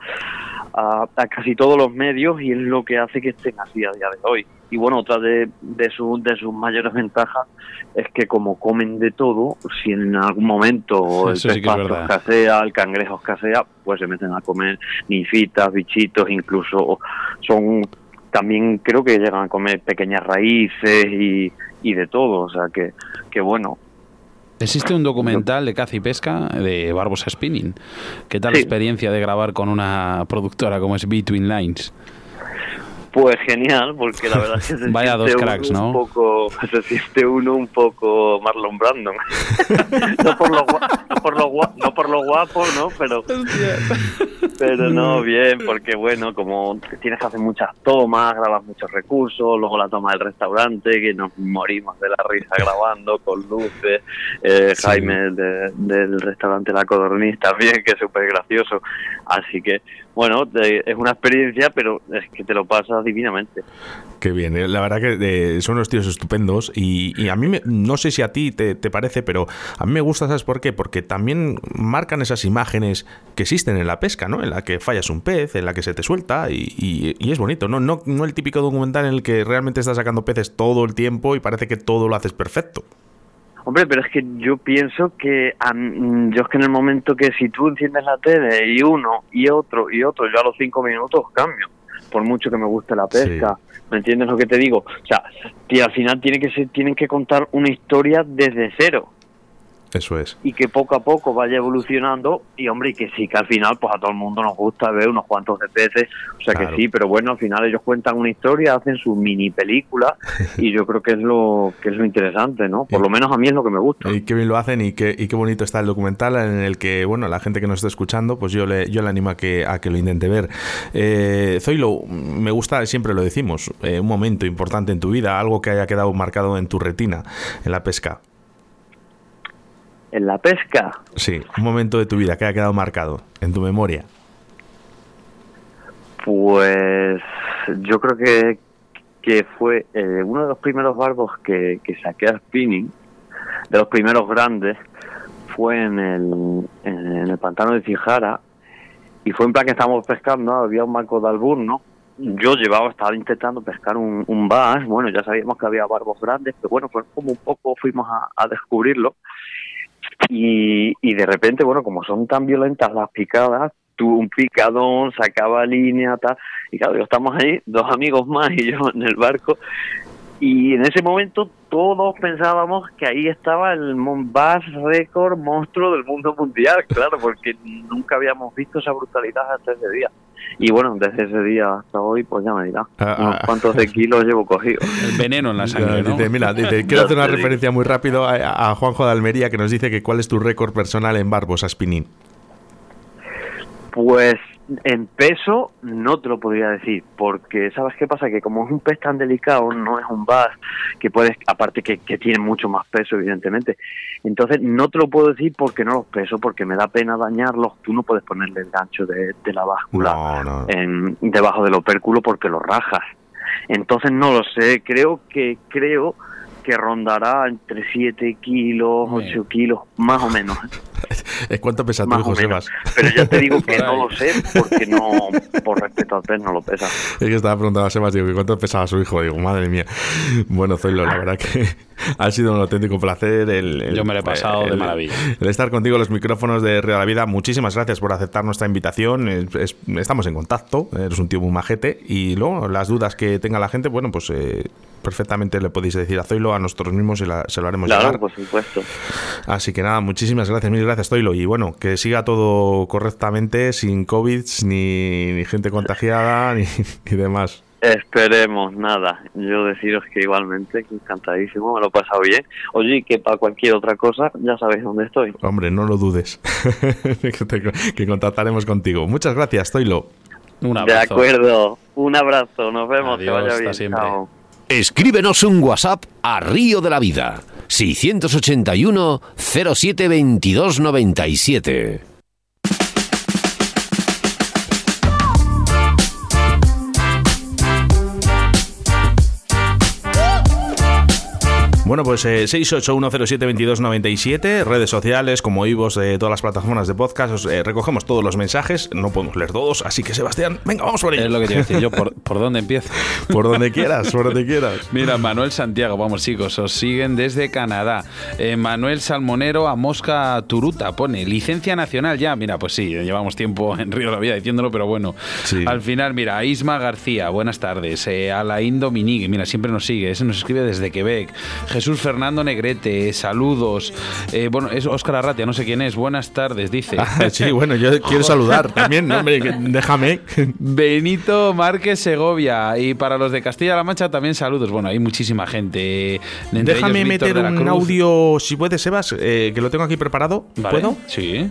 E: a, casi todos los medios y es lo que hace que estén así a día de hoy. Y bueno, otra de, de, su, de sus mayores ventajas es que como comen de todo, si en algún momento el pez escasea, el cangrejo escasea, pues se meten a comer ninfitas, bichitos, incluso son también creo que llegan a comer pequeñas raíces y, y de todo, o sea que, que bueno.
B: Existe un documental de caza y pesca de Barbosa Spinning. ¿Qué tal la experiencia de grabar con una productora como es Between Lines?
E: Pues genial, porque la verdad es que se
B: Vaya dos cracks,
E: ¿no? un poco, se siente uno un poco Marlon Brandon. no, por lo, no, por lo, no por lo guapo, ¿no? Pero, pero no, bien, porque bueno, como tienes que hacer muchas tomas, grabas muchos recursos, luego la toma del restaurante, que nos morimos de la risa grabando con luces, eh, Jaime del restaurante La Codorniz también, que es súper gracioso. Así que, bueno, es una experiencia, pero es que te lo pasas divinamente.
A: Qué bien, eh, la verdad que eh, son unos tíos estupendos y, a mí, no sé si a ti te, parece, pero a mí me gusta, ¿sabes por qué? Porque también marcan esas imágenes que existen en la pesca, ¿no? En la que fallas un pez, en la que se te suelta y, es bonito, ¿no? ¿no? No el típico documental en el que realmente estás sacando peces todo el tiempo y parece que todo lo haces perfecto.
E: Hombre, pero es que yo pienso que yo es que en el momento que si tú enciendes la tele y uno y otro y otro, yo a los cinco minutos cambio, por mucho que me guste la pesca. ¿Me entiendes lo que te digo? O sea, al final tiene que ser, tienen que contar una historia desde cero.
A: Eso es.
E: Y que poco a poco vaya evolucionando y hombre, y que sí, que al final pues a todo el mundo nos gusta ver unos cuantos de peces, o sea que sí, pero bueno, al final ellos cuentan una historia, hacen su mini película y yo creo que es lo que es lo interesante, ¿no? Por lo menos a mí es lo que me gusta.
A: Y qué bien lo hacen y qué, y qué bonito está el documental en el que, bueno, la gente que nos está escuchando, pues yo le, yo le animo a que, a que lo intente ver. Eh, Zoilo, me gusta, siempre lo decimos, eh, un momento importante en tu vida, algo que haya quedado marcado en tu retina, en la pesca
E: en la pesca.
A: Sí, un momento de tu vida que haya quedado marcado en tu memoria.
E: Pues yo creo que, que fue eh, uno de los primeros barbos que, que saqué a spinning, de los primeros grandes, fue en el, en el pantano de Cijara y fue en plan que estábamos pescando, había un marco de alburno. Yo llevaba, estaba intentando pescar un, un bass, bueno, ya sabíamos que había barbos grandes, pero bueno, pues como un poco fuimos a, a descubrirlo. Y, y de repente, bueno, como son tan violentas las picadas, tuvo un picadón, sacaba línea, tal. Y claro, yo estamos ahí, dos amigos más y yo en el barco. Y en ese momento todos pensábamos que ahí estaba el bass récord monstruo del mundo mundial, claro, porque nunca habíamos visto esa brutalidad hasta ese día. Y bueno, desde ese día hasta hoy, pues ya me dirá,
A: Ah,
E: unos
A: ah.
E: cuantos de kilos llevo cogido.
B: El veneno en la sangre, ¿no?
A: Dice, mira, dice, quiero hacer una referencia muy rápido a, a Juanjo de Almería que nos dice que cuál es tu récord personal en barbos a spinning.
E: Pues en peso no te lo podría decir, porque ¿sabes qué pasa? Que como es un pez tan delicado, no es un bass que puedes, aparte que, que tiene mucho más peso, evidentemente. Entonces no te lo puedo decir porque no los peso, porque me da pena dañarlos. Tú no puedes ponerle el gancho de, de la báscula
A: No, no.
E: en, debajo del opérculo porque lo rajas. Entonces no lo sé, creo que creo que rondará entre 7 kilos,
B: Bien.
E: 8 kilos, más o menos.
A: ¿Cuánto pesa tu hijo. Sebas?
E: Pero ya te digo que no lo sé porque no, por respeto al pez, no lo pesa.
A: Es que estaba preguntando a Sebas, digo, ¿cuánto pesaba su hijo? Digo, madre mía. Bueno, Zoilo, la verdad que ha sido un auténtico placer. El, el-
B: Yo me lo he pasado de
A: el-
B: maravilla.
A: El estar contigo en los micrófonos de Río de la Vida. Muchísimas gracias por aceptar nuestra invitación. Es- es- estamos en contacto. Eres un tío muy majete. Y luego, las dudas que tenga la gente, bueno, pues eh, perfectamente le podéis decir a Zoilo, a nosotros mismos, y la- se lo haremos
E: Claro,
A: llegar.
E: por supuesto.
A: Así que nada, muchísimas gracias, mil gracias, Zoilo. Y bueno, que siga todo correctamente, sin COVID, ni, ni gente contagiada, ni, ni demás.
E: Esperemos, nada. Yo deciros que igualmente, que encantadísimo, me lo he pasado bien. Oye, que para cualquier otra cosa, ya sabéis dónde estoy.
A: Hombre, no lo dudes, que, te- que contactaremos contigo. Muchas gracias, Zoilo.
B: Un
E: De
B: abrazo.
E: acuerdo. Un abrazo. Nos vemos. que vaya
B: hasta
E: bien.
B: siempre.
E: Chao.
D: Escríbenos un WhatsApp a Río de la Vida 681 07 22 97.
A: Bueno, pues eh, 681072297, redes sociales como Ivos de todas las plataformas de podcast, eh, recogemos todos los mensajes, no podemos leer todos, así que Sebastián, venga, vamos por
B: Es
A: ello.
B: lo que te a decir yo. ¿Por, por dónde empiezo?
A: Por donde quieras, por donde quieras.
B: Mira, Manuel Santiago, vamos chicos, os siguen desde Canadá. Eh, Manuel Salmonero a Mosca Turuta pone licencia nacional ya. Mira, pues sí, llevamos tiempo en Río de la Vida diciéndolo, pero bueno.
A: Sí.
B: Al final, mira, a Isma García, buenas tardes. Eh, Alain Dominique, mira, siempre nos sigue, ese nos escribe desde Quebec. Jesús Fernando Negrete, saludos. Eh, bueno, es Óscar Arratia, no sé quién es. Buenas tardes, dice.
A: Ah, sí, bueno, yo quiero saludar también, ¿no? hombre, déjame.
B: Benito Márquez Segovia. Y para los de Castilla-La Mancha también saludos. Bueno, hay muchísima gente. Entre
A: Déjame
B: ellos
A: meter un audio, si puedes, Sebas, eh, que lo tengo aquí preparado.
B: Vale.
A: ¿Puedo?
B: Sí.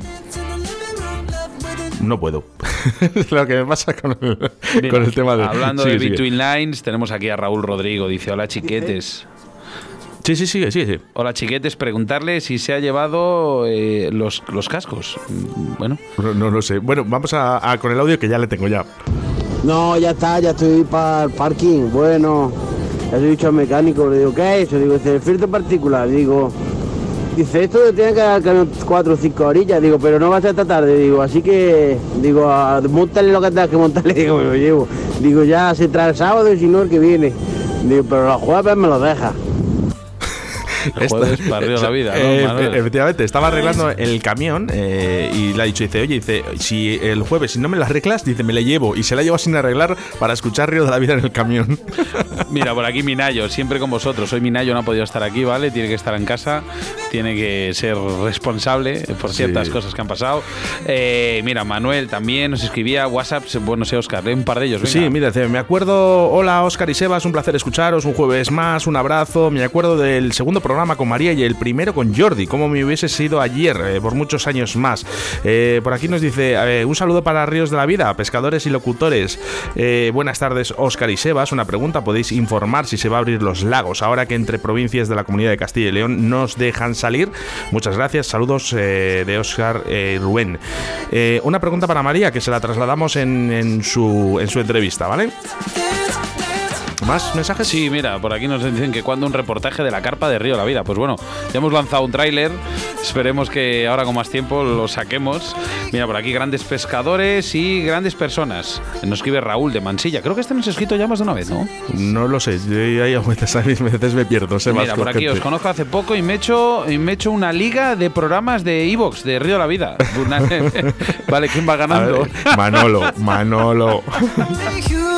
A: No puedo. Lo que me pasa con el,
B: Mira,
A: con el tema de.
B: Hablando
A: Sigue,
B: de
A: sigue.
B: Between Lines, tenemos aquí a Raúl Rodrigo. Dice: Hola, chiquetes.
A: Sí, sí, sigue, sigue, sigue.
B: Hola, chiquetes. Preguntarle si se ha llevado eh, los, los cascos. Mm, Bueno,
A: No, no lo sé. Bueno, vamos a, a con el audio que ya le tengo ya.
F: No, ya está, ya estoy para el parking. Bueno, ya le he dicho al mecánico, le digo, ¿qué es eso? Digo, dice, el filtro particular. Digo, dice, esto tiene que dar cuatro o cinco orillas. Digo, pero no va a ser esta tarde. Digo, así que, digo, a- montale lo que tengas que montarle. Digo, me lo llevo. Digo, ya se trae el sábado y si no el que viene. Digo, pero los jueves me lo deja.
B: Río de la Vida, ¿no,
A: Eh,
B: Manuel?
A: efectivamente, estaba arreglando el camión eh, y le ha dicho, dice, oye, dice, si el jueves si no me lo arreglas, dice, me la llevo. Y se la lleva sin arreglar para escuchar Río de la Vida en el camión.
B: Mira, por aquí Minayo, siempre con vosotros. Hoy Minayo no ha podido estar aquí, ¿vale? Tiene que estar en casa, tiene que ser responsable por ciertas
A: Sí.
B: cosas que han pasado. Eh, mira, Manuel también nos escribía WhatsApp, bueno, no sé, Oscar, un par de ellos. venga.
A: Sí, mira, dice, me acuerdo, hola Oscar y Sebas, un placer escucharos, un jueves más, un abrazo. Me acuerdo del segundo programa con María y el primero con Jordi, como me hubiese sido ayer, eh, por muchos años más. Eh, por aquí nos dice, un saludo para Ríos de la Vida, pescadores y locutores. Eh, buenas tardes, Oscar y Sebas. Una pregunta, ¿podéis informar si se va a abrir los lagos ahora que entre provincias de la comunidad de Castilla y León nos dejan salir? Muchas gracias, saludos de Oscar eh, Rubén. Una pregunta para María, que se la trasladamos en su, en su entrevista, ¿vale? ¿Más mensajes?
B: Sí, mira, por aquí nos dicen que cuando un reportaje de la carpa de Río La Vida. Pues bueno, ya hemos lanzado un tráiler. Esperemos que ahora con más tiempo lo saquemos. Mira, por aquí grandes pescadores y grandes personas. Nos escribe Raúl de Mansilla. Creo que este nos ha escrito ya más de una vez, ¿no?
A: No lo sé. Yo ahí a veces, a veces me pierdo. Sé más
B: Mira,
A: con
B: por aquí
A: gente.
B: os conozco hace poco y me he hecho, y me he hecho una liga de programas de Evox, de Río La Vida. Vale, ¿quién va ganando?
A: ver, Manolo, Manolo.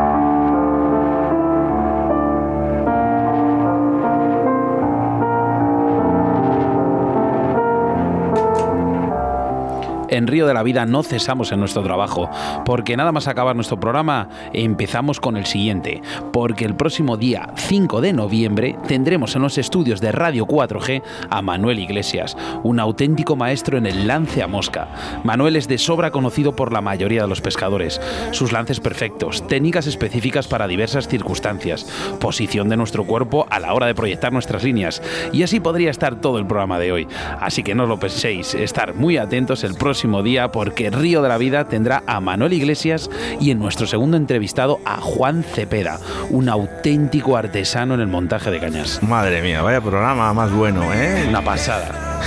B: En Río de la Vida no cesamos en nuestro trabajo, porque nada más acabar nuestro programa, empezamos con el siguiente, porque el próximo día 5 de noviembre tendremos en los estudios de Radio 4G a Manuel Iglesias, un auténtico maestro en el lance a mosca. Manuel es de sobra conocido por la mayoría de los pescadores, sus lances perfectos, técnicas específicas para diversas circunstancias, posición de nuestro cuerpo a la hora de proyectar nuestras líneas, y así podría estar todo el programa de hoy. Así que no lo penséis, estar muy atentos el próximo día porque Río de la Vida tendrá a Manuel Iglesias y en nuestro segundo entrevistado a Juan Cepeda, un auténtico artesano en el montaje de cañas.
A: Madre mía, vaya programa más bueno, ¿eh?
B: Una pasada.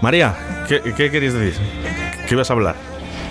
A: María, ¿qué, qué querías decir? ¿Qué ibas a hablar?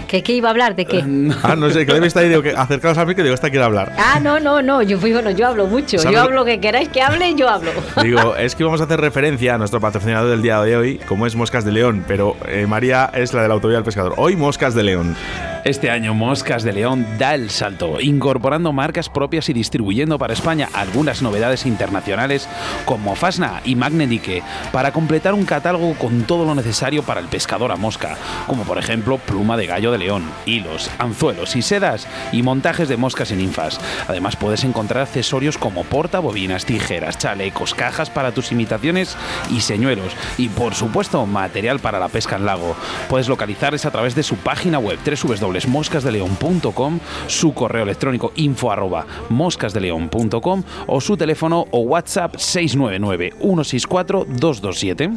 C: ¿Qué, ¿Qué iba a hablar? ¿De qué?
A: Ah, no sé, que debe estar ahí, digo, que acercaos a mí que digo, esta quiere hablar.
C: Ah, no, no, no. Yo, fui- bueno, yo hablo mucho.
A: ¿Sabes
C: Yo
A: lo-
C: hablo lo que queráis que hable, yo hablo.
A: Digo, es que vamos a hacer referencia a nuestro patrocinador del día de hoy, como es Moscas de León, pero eh, María es la de la Autovía del Pescador. Hoy Moscas de León.
B: Este año Moscas de León da el salto, incorporando marcas propias y distribuyendo para España algunas novedades internacionales como Fasna y Magnedique para completar un catálogo con todo lo necesario para el pescador a mosca, como por ejemplo pluma de gallo de león, hilos, anzuelos y sedas y montajes de moscas y ninfas. Además puedes encontrar accesorios como porta bobinas, tijeras, chalecos, cajas para tus imitaciones y señuelos y por supuesto material para la pesca en lago. Puedes localizarles a través de su página web www.moscasdeleon.com, su correo electrónico info arroba moscasdeleon.com o su teléfono o WhatsApp 699 164 227.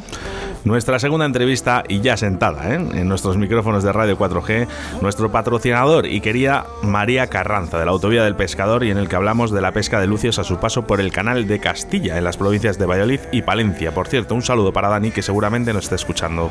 A: Nuestra segunda entrevista y ya sentada ¿eh? en nuestros micrófonos de Radio 4G, nuestro patrocinador y querida María Carranza de la Autovía del Pescador y en el que hablamos de la pesca de lucios a su paso por el canal de Castilla en las provincias de Valladolid y Palencia. Por cierto, un saludo para Dani que seguramente nos está escuchando.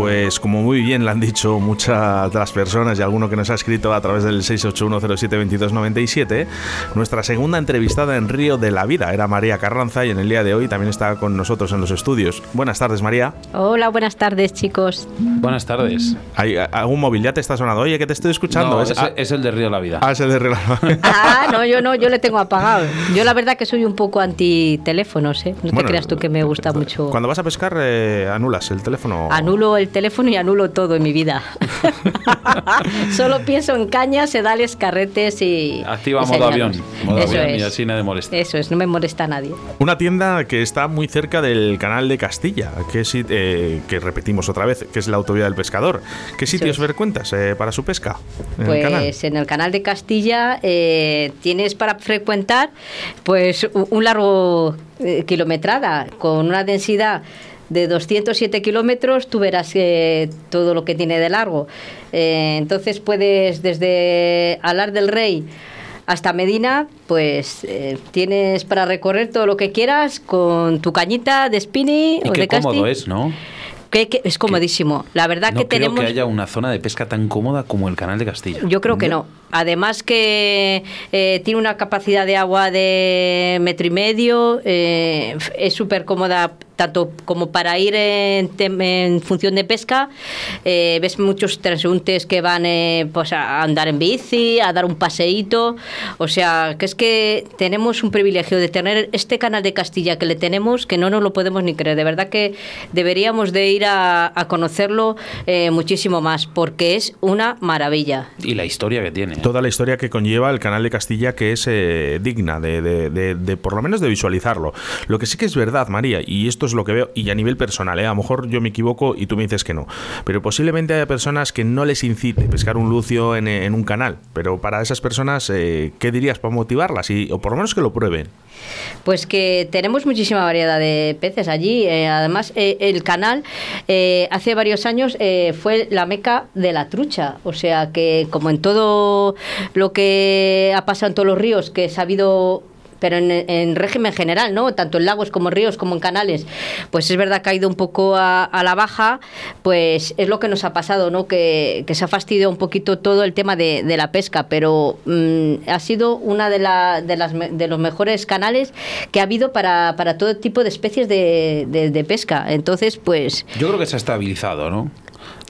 A: Pues como muy bien le han dicho muchas de las personas y alguno que nos ha escrito a través del 681072297, nuestra segunda entrevistada en Río de la Vida era María Carranza y en el día de hoy también está con nosotros en los estudios. Buenas tardes María.
C: Hola, buenas tardes, chicos.
B: Buenas tardes.
A: ¿Hay algún móvil ya te está sonando? Oye, que te estoy escuchando.
B: No,
A: Es- ah,
B: el de Río de la Vida.
A: ah, es el de Reloj.
C: Ah, no, yo no, yo le tengo apagado. Yo la verdad que soy un poco anti teléfonos, ¿eh? No te creas tú que me gusta mucho.
A: Cuando vas a pescar, eh, anulas el teléfono.
C: Anulo el teléfono y anulo todo en mi vida. Solo pienso en cañas, sedales, carretes y.
B: Activa
C: y
B: modo avión. Modo
C: Eso
B: avión, y
C: es.
B: así nadie molesta.
C: Eso es, no me molesta a nadie.
A: Una tienda que está muy cerca del canal de Castilla, que, eh, que repetimos otra vez, que es la Autovía del Pescador. ¿Qué sitios
C: es.
A: ver cuentas eh, para su pesca? en el canal?
C: Pues en el canal de Castilla eh, tienes para frecuentar pues un largo eh, kilometrada con una densidad de 207 kilómetros, tú verás eh, todo lo que tiene de largo. Eh, entonces puedes desde Alar del Rey hasta Medina, pues eh, tienes para recorrer todo lo que quieras con tu cañita de spinning
B: Y
C: o
B: qué
C: de casting.
B: cómodo es, ¿no?
C: que, que es comodísimo. La verdad
B: no
C: que
B: creo
C: tenemos...
B: que haya una zona de pesca tan cómoda como el canal de Castilla.
C: Yo creo que no. Además que eh, tiene una capacidad de agua de metro y medio, eh, es súper cómoda tanto como para ir en, en función de pesca. Eh, ves muchos transeúntes que van eh, pues a andar en bici, a dar un paseíto. O sea, que es que tenemos un privilegio de tener este canal de Castilla que le tenemos que no nos lo podemos ni creer. De verdad que deberíamos de ir a, a conocerlo eh, muchísimo más porque es una maravilla.
B: Y la historia que tiene. ¿eh?
A: Toda la historia que conlleva el canal de Castilla que es eh, digna de, de- de- de por lo menos de visualizarlo. Lo que sí que es verdad, María, y esto lo que veo, y a nivel personal, ¿eh? a lo mejor yo me equivoco y tú me dices que no, pero posiblemente haya personas que no les incite pescar un lucio en, un canal, pero para esas personas, eh, ¿qué dirías para motivarlas? Y, o por lo menos que lo prueben.
C: Pues que tenemos muchísima variedad de peces allí. eh, además, el canal hace varios años fue la meca de la trucha. O sea que, como en todo lo que ha pasado en todos los ríos, que ha habido pero en, en régimen general, ¿no? Tanto en lagos como en ríos como en canales, pues es verdad que ha ido un poco a, a la baja, pues es lo que nos ha pasado, ¿no? Que, se ha fastidiado un poquito todo el tema de, la pesca, pero mm, ha sido una de, la- de, las, de los mejores canales que ha habido para, para todo tipo de especies de, de- de pesca. Entonces, pues
B: Yo creo que se ha estabilizado, ¿no?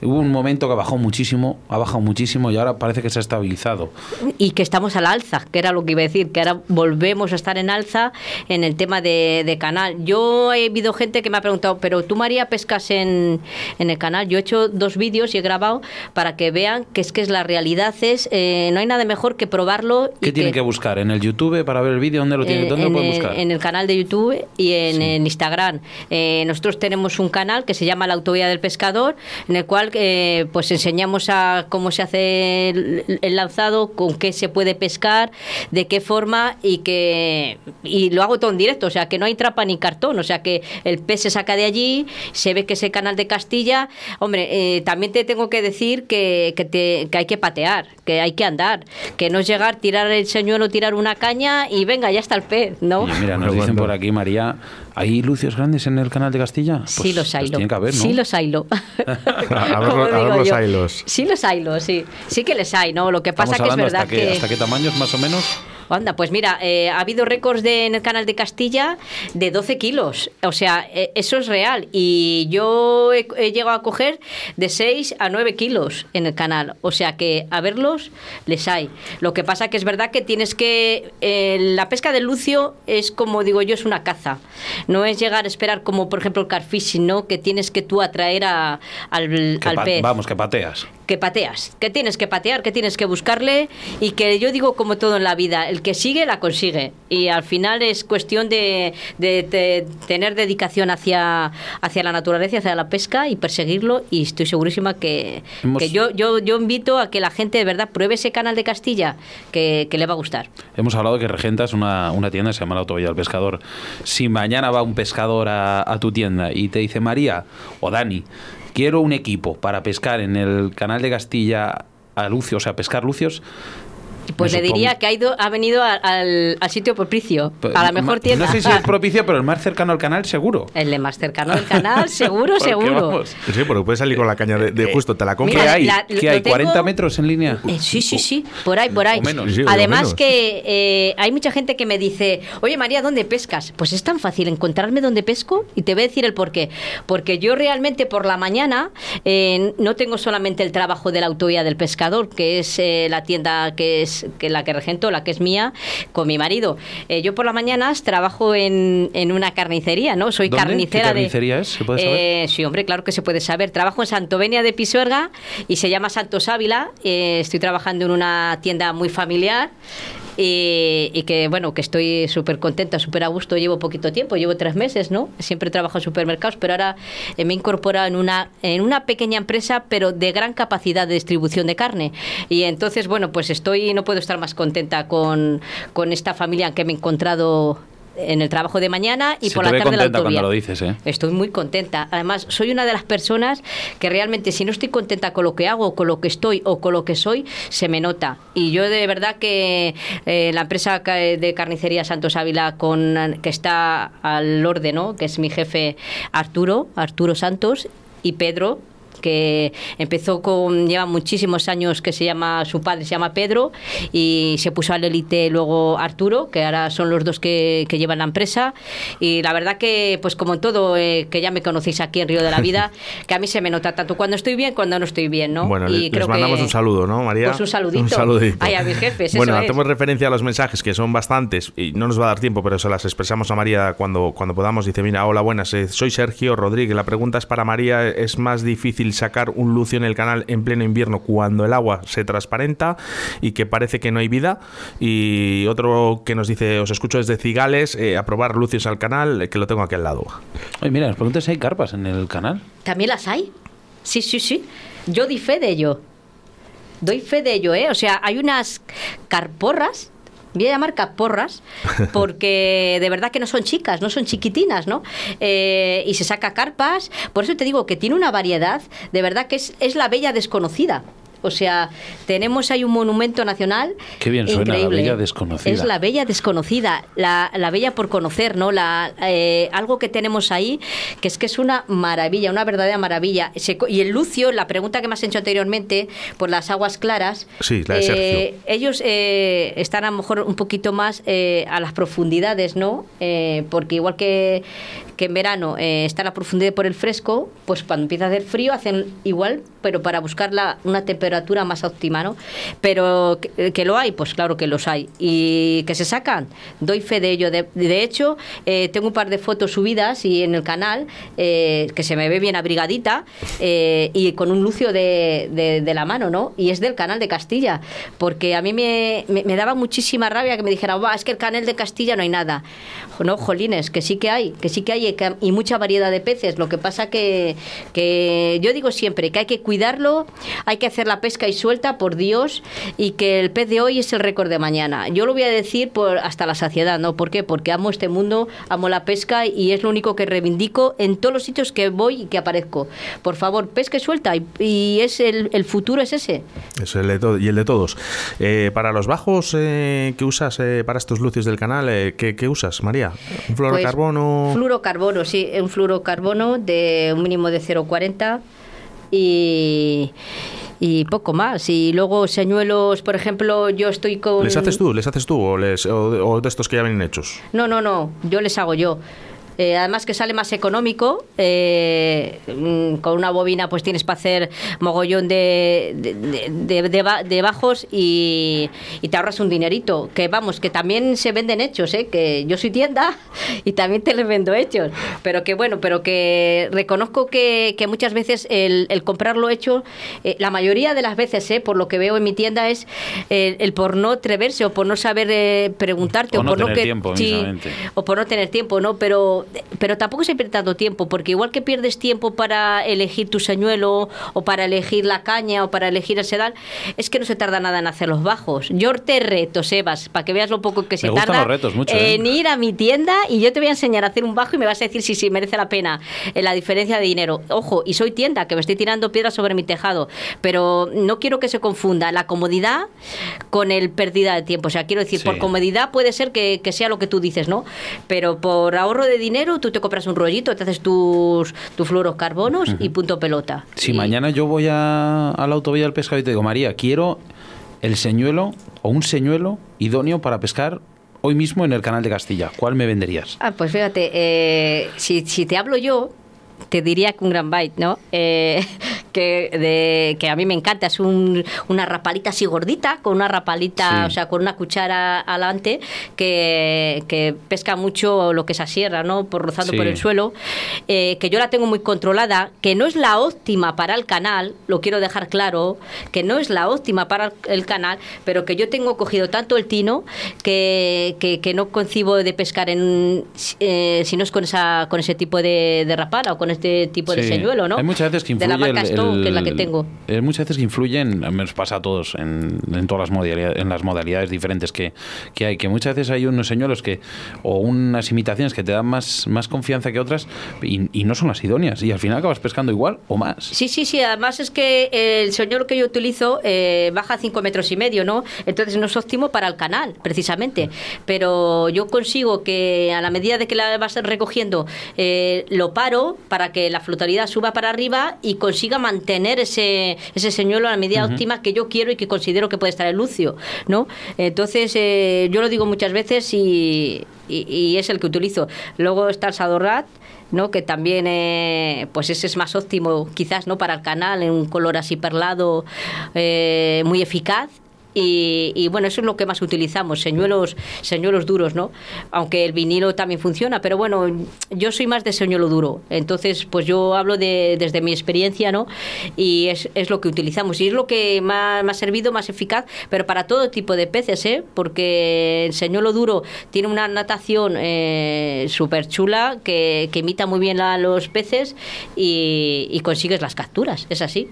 B: Hubo un momento que bajó muchísimo, ha bajado muchísimo y ahora parece que se ha estabilizado.
C: y que estamos al alza, que era lo que iba a decir, que ahora volvemos a estar en alza en el tema de, de canal. Yo he habido gente que me ha preguntado, pero tú María pescas en, en el canal. Yo he hecho dos vídeos y he grabado para que vean que es que es la realidad es, eh, no hay nada mejor que probarlo. y
B: ¿Qué tienen que buscar? ¿En el YouTube para ver el vídeo? ¿Dónde lo, tienen,
C: eh,
B: ¿dónde
C: en,
B: lo pueden buscar?
C: en el canal de YouTube y en, en Instagram. Eh, nosotros tenemos un canal que se llama La Autovía del Pescador, en el cual eh, pues enseñamos a cómo se hace el, el lanzado, con qué se puede pescar, de qué forma y que y lo hago todo en directo, o sea que no hay trapa ni cartón, o sea que el pez se saca de allí, se ve que es el canal de Castilla. Hombre, eh, también te tengo que decir que, que, te- que hay que patear, que hay que andar, que no es llegar, tirar el señuelo, tirar una caña y venga, ya está el pez, ¿no?
B: Mira, nos dicen por aquí, María, ¿hay lucios grandes en el canal de Castilla?
C: sí
B: Pues
C: los hay.
B: tiene que haber, ¿no?
C: Sí los hay. lo.
A: A ver
C: Como
A: los- los haylos.
C: Sí los hay, lo, sí. Sí que les hay, ¿no? Lo que pasa que es verdad
B: hasta, qué,
C: que...
B: hasta qué tamaños más o menos.
C: Anda, pues mira, eh, ha habido récords de, en el canal de Castilla de 12 kilos. O sea, eh, eso es real. Y yo he, he llegado a coger de 6 a 9 kilos en el canal. O sea que a verlos les hay. Lo que pasa que es verdad que tienes que... eh, la pesca del lucio es como digo yo, es una caza. No es llegar a esperar como por ejemplo el carfish, sino que tienes que tú atraer a- al, al pez
B: Vamos, que pateas.
C: Que pateas, que tienes que patear, que tienes que buscarle y que yo digo como todo en la vida, el que sigue la consigue y al final es cuestión de, de- de tener dedicación hacia, hacia la naturaleza, hacia la pesca y perseguirlo y estoy segurísima que,
B: Hemos-
C: que yo, yo, yo invito a que la gente de verdad pruebe ese canal de Castilla que, que le va a gustar.
B: Hemos hablado de que regentas una, una tienda que se llama la Autovía del Pescador. Si mañana va un pescador a, a tu tienda y te dice, María o Dani, quiero un equipo para pescar en el canal de Castilla a Lucio, o sea, pescar lucios.
C: Pues le diría que ha ido ha venido a- al, al sitio propicio,
B: Pues,
C: a la mejor
B: ma-
C: tienda.
B: No sé si es propicio, pero el más cercano al canal seguro.
C: El de más cercano del canal, seguro,
B: Porque,
C: seguro.
B: vamos,
A: Sí, porque puedes salir con la caña de, de justo, te la
B: ¿Qué
A: compras.
C: Mira,
B: hay?
C: la-
B: ¿Qué hay?
C: tengo-
B: ¿40 metros en línea?
C: Eh, sí, sí, sí, por ahí, por ahí.
B: Menos.
A: Sí,
C: Además
A: menos.
C: que eh, hay mucha gente que me dice, oye María, ¿dónde pescas? Pues es tan fácil encontrarme dónde pesco y te voy a decir el por qué. Porque yo realmente por la mañana eh, no tengo solamente el trabajo de la autovía del pescador, que es eh, la tienda que es que la que regento, la que es mía, con mi marido. Eh, yo por las mañanas trabajo en, en una carnicería, ¿no? Soy
B: ¿Dónde?
C: carnicera
B: ¿Qué carnicería
C: de...
B: es? ¿Se puede saber?
C: Eh, sí, hombre, claro que se puede saber. Trabajo en Santovenia de Pisuerga y se llama Santos Ávila. Eh, estoy trabajando en una tienda muy familiar. Y, y que bueno, que estoy súper contenta, súper a gusto. Llevo poquito tiempo, llevo tres meses, ¿no? Siempre trabajo en supermercados, pero ahora eh, me he incorporado en una, en una pequeña empresa, pero de gran capacidad de distribución de carne. Y entonces, bueno, pues estoy, no puedo estar más contenta con, con esta familia que me he encontrado en el trabajo de mañana y
B: Se
C: por
B: te
C: la tarde la
B: contenta
C: autovía.
B: cuando lo dices, ¿eh?
C: Estoy muy contenta. Además, soy una de las personas que realmente si no estoy contenta con lo que hago, con lo que estoy o con lo que soy, se me nota. Y yo de verdad que eh, la empresa de carnicería Santos Ávila, con, que está al orden, ¿no? que es mi jefe Arturo, Arturo Santos, y Pedro, que empezó con, lleva muchísimos años que se llama, su padre se llama Pedro y se puso al élite luego Arturo, que ahora son los dos que, que, llevan la empresa. Y la verdad que, pues como en todo, eh, que ya me conocéis aquí en Río de la Vida, que a mí se me nota tanto cuando estoy bien, cuando no estoy bien, ¿no?
A: Bueno,
C: y
A: les mandamos
C: que,
A: un saludo, ¿no, María?
C: Pues un saludito.
A: Un saludito.
C: Ay, a mis jefes,
A: bueno,
C: eso
A: hacemos
C: es.
A: referencia a los mensajes, que son bastantes, y no nos va a dar tiempo, pero se las expresamos a María cuando, cuando podamos. Dice, mira, hola, buenas, eh, soy Sergio Rodríguez. La pregunta es para María, ¿es más difícil sacar un lucio en el canal en pleno invierno cuando el agua se transparenta y que parece que no hay vida? Y otro que nos dice, os escucho desde Cigales, eh, a probar lucios al canal, eh, que lo tengo aquí al lado.
B: Oye, mira, nos preguntas si hay carpas en el canal.
C: ¿También las hay? Sí, sí, sí. Yo di fe de ello. Doy fe de ello, ¿eh? O sea, hay unas carporras voy a llamar caporras porque de verdad que no son chicas, no son chiquitinas, ¿no? Eh, y se saca carpas, por eso te digo que tiene una variedad, de verdad que es, es la bella desconocida. O sea, tenemos ahí un monumento nacional.
B: Qué bien suena,
C: increíble.
B: la bella desconocida.
C: Es la bella desconocida, la, la bella por conocer, ¿no? La, eh, algo que tenemos ahí, que es que es una maravilla, una verdadera maravilla. Se, y el lucio, la pregunta que me has hecho anteriormente, por las aguas claras.
A: Sí, la de Sergio.
C: Eh, ellos eh, están a lo mejor un poquito más eh, a las profundidades, ¿no? Eh, porque igual que, que en verano eh, está la profundidad por el fresco, pues cuando empieza a hacer frío hacen igual, pero para buscar la, una temperatura más óptima, ¿no? Pero que, que, lo hay, pues claro que los hay. Y que se sacan, doy fe de ello. De, hecho, eh, tengo un par de fotos subidas y en el canal eh, que se me ve bien abrigadita eh, y con un lucio de, de, la mano, ¿no? Y es del canal de Castilla, porque a mí me, me, me daba muchísima rabia que me dijeran, es que el canal de Castilla no hay nada. No, jolines, que sí que hay, que sí que hay y mucha variedad de peces. Lo que pasa que, que yo digo siempre que hay que cuidarlo, hay que hacer la pesca y suelta, por Dios, y que el pez de hoy es el récord de mañana. Yo lo voy a decir por hasta la saciedad, ¿no? ¿Por qué? Porque amo este mundo, amo la pesca y es lo único que reivindico en todos los sitios que voy y que aparezco. Por favor, pesca y suelta, y, y es el, el, futuro es ese.
A: Es el de y el de todos. Eh, para los bajos eh, que usas eh, para estos lucios del canal, eh, ¿qué, ¿qué, usas, María? ¿Un fluorocarbono?
C: Pues, fluorocarbono, sí, un fluorocarbono de un mínimo de 0,40 y y poco más. Y luego señuelos, por ejemplo, yo estoy con...
A: ¿Les haces tú? ¿Les haces tú o, les, o, o de estos que ya vienen hechos?
C: No, no, no, yo les hago yo. Eh, además que sale más económico, eh, con una bobina pues tienes para hacer mogollón de, de, de, de bajos y, y, te ahorras un dinerito. Que vamos, que también se venden hechos, ¿eh? que yo soy tienda y también te les vendo hechos. Pero que bueno, pero que reconozco que, que muchas veces el, el, comprarlo hecho, eh, la mayoría de las veces, ¿eh? por lo que veo en mi tienda, es el, el por no atreverse o por no saber eh, preguntarte
B: o,
C: o
B: no
C: por no que,
B: tiempo,
C: sí, o por no tener tiempo, ¿no? Pero pero tampoco se pierde tanto tiempo, porque igual que pierdes tiempo para elegir tu señuelo, o para elegir la caña, o para elegir el sedal, es que no se tarda nada en hacer los bajos. Yo te reto, Sebas, para que veas lo poco que
B: me
C: se tarda
B: los retos mucho, ¿eh?
C: en ir a mi tienda y yo te voy a enseñar a hacer un bajo y me vas a decir si, si merece la pena en la diferencia de dinero. Ojo, y soy tienda, que me estoy tirando piedras sobre mi tejado, pero no quiero que se confunda la comodidad con el pérdida de tiempo. O sea, quiero decir, sí. por comodidad puede ser que, que sea lo que tú dices, ¿no? Pero por ahorro de dinero tú te compras un rollito, te haces tus, tus fluorocarbonos uh -huh. y punto pelota.
B: Si
C: y...
B: mañana yo voy a, a la autovía del pescado y te digo, María, quiero el señuelo o un señuelo idóneo para pescar hoy mismo en el canal de Castilla, ¿cuál me venderías?
C: Ah, pues fíjate, eh, si, si te hablo yo, te diría que un gran bite, ¿no? Eh, que, de, que a mí me encanta, es un, una rapalita así gordita, con una rapalita, sí. o sea, con una cuchara adelante, que, que, pesca mucho lo que es a sierra, ¿no? Por rozando sí. por el suelo, eh, que yo la tengo muy controlada, que no es la óptima para el canal, lo quiero dejar claro, que no es la óptima para el canal, pero que yo tengo cogido tanto el tino que, que, que no concibo de pescar en, eh, si no es con, esa, con ese tipo de, de rapala o con este tipo
B: sí.
C: de señuelo, ¿no?
B: Hay muchas veces que influye el, el,
C: gustó, que es la que tengo.
B: Es muchas veces que influyen, nos pasa a todos en, en todas las modalidades, en las modalidades diferentes que, que hay, que muchas veces hay unos señuelos que, o unas imitaciones que te dan más, más confianza que otras y, y no son las idóneas. Y al final acabas pescando igual o más.
C: Sí, sí, sí. Además es que el señuelo que yo utilizo eh, baja 5 metros y medio, ¿no? Entonces no es óptimo para el canal, precisamente. Pero yo consigo que a la medida de que la vas recogiendo, eh, lo paro para que la flotabilidad suba para arriba y consiga mantener ese, ese señuelo a la medida óptima que yo quiero y que considero que puede estar el lucio, ¿no? Entonces, eh, yo lo digo muchas veces y, y- y es el que utilizo. Luego está el Sadorrat, ¿no? que también eh, pues ese es más óptimo quizás no para el canal en un color así perlado eh, muy eficaz y, y, bueno, eso es lo que más utilizamos, señuelos, señuelos duros, ¿no? Aunque el vinilo también funciona, pero bueno, yo soy más de señuelo duro. Entonces, pues yo hablo de, desde mi experiencia, ¿no? Y es, es lo que utilizamos. Y es lo que más ha servido, más eficaz, pero para todo tipo de peces, ¿eh? Porque el señuelo duro tiene una natación eh, súper chula que, que imita muy bien a los peces y, y consigues las capturas, es así.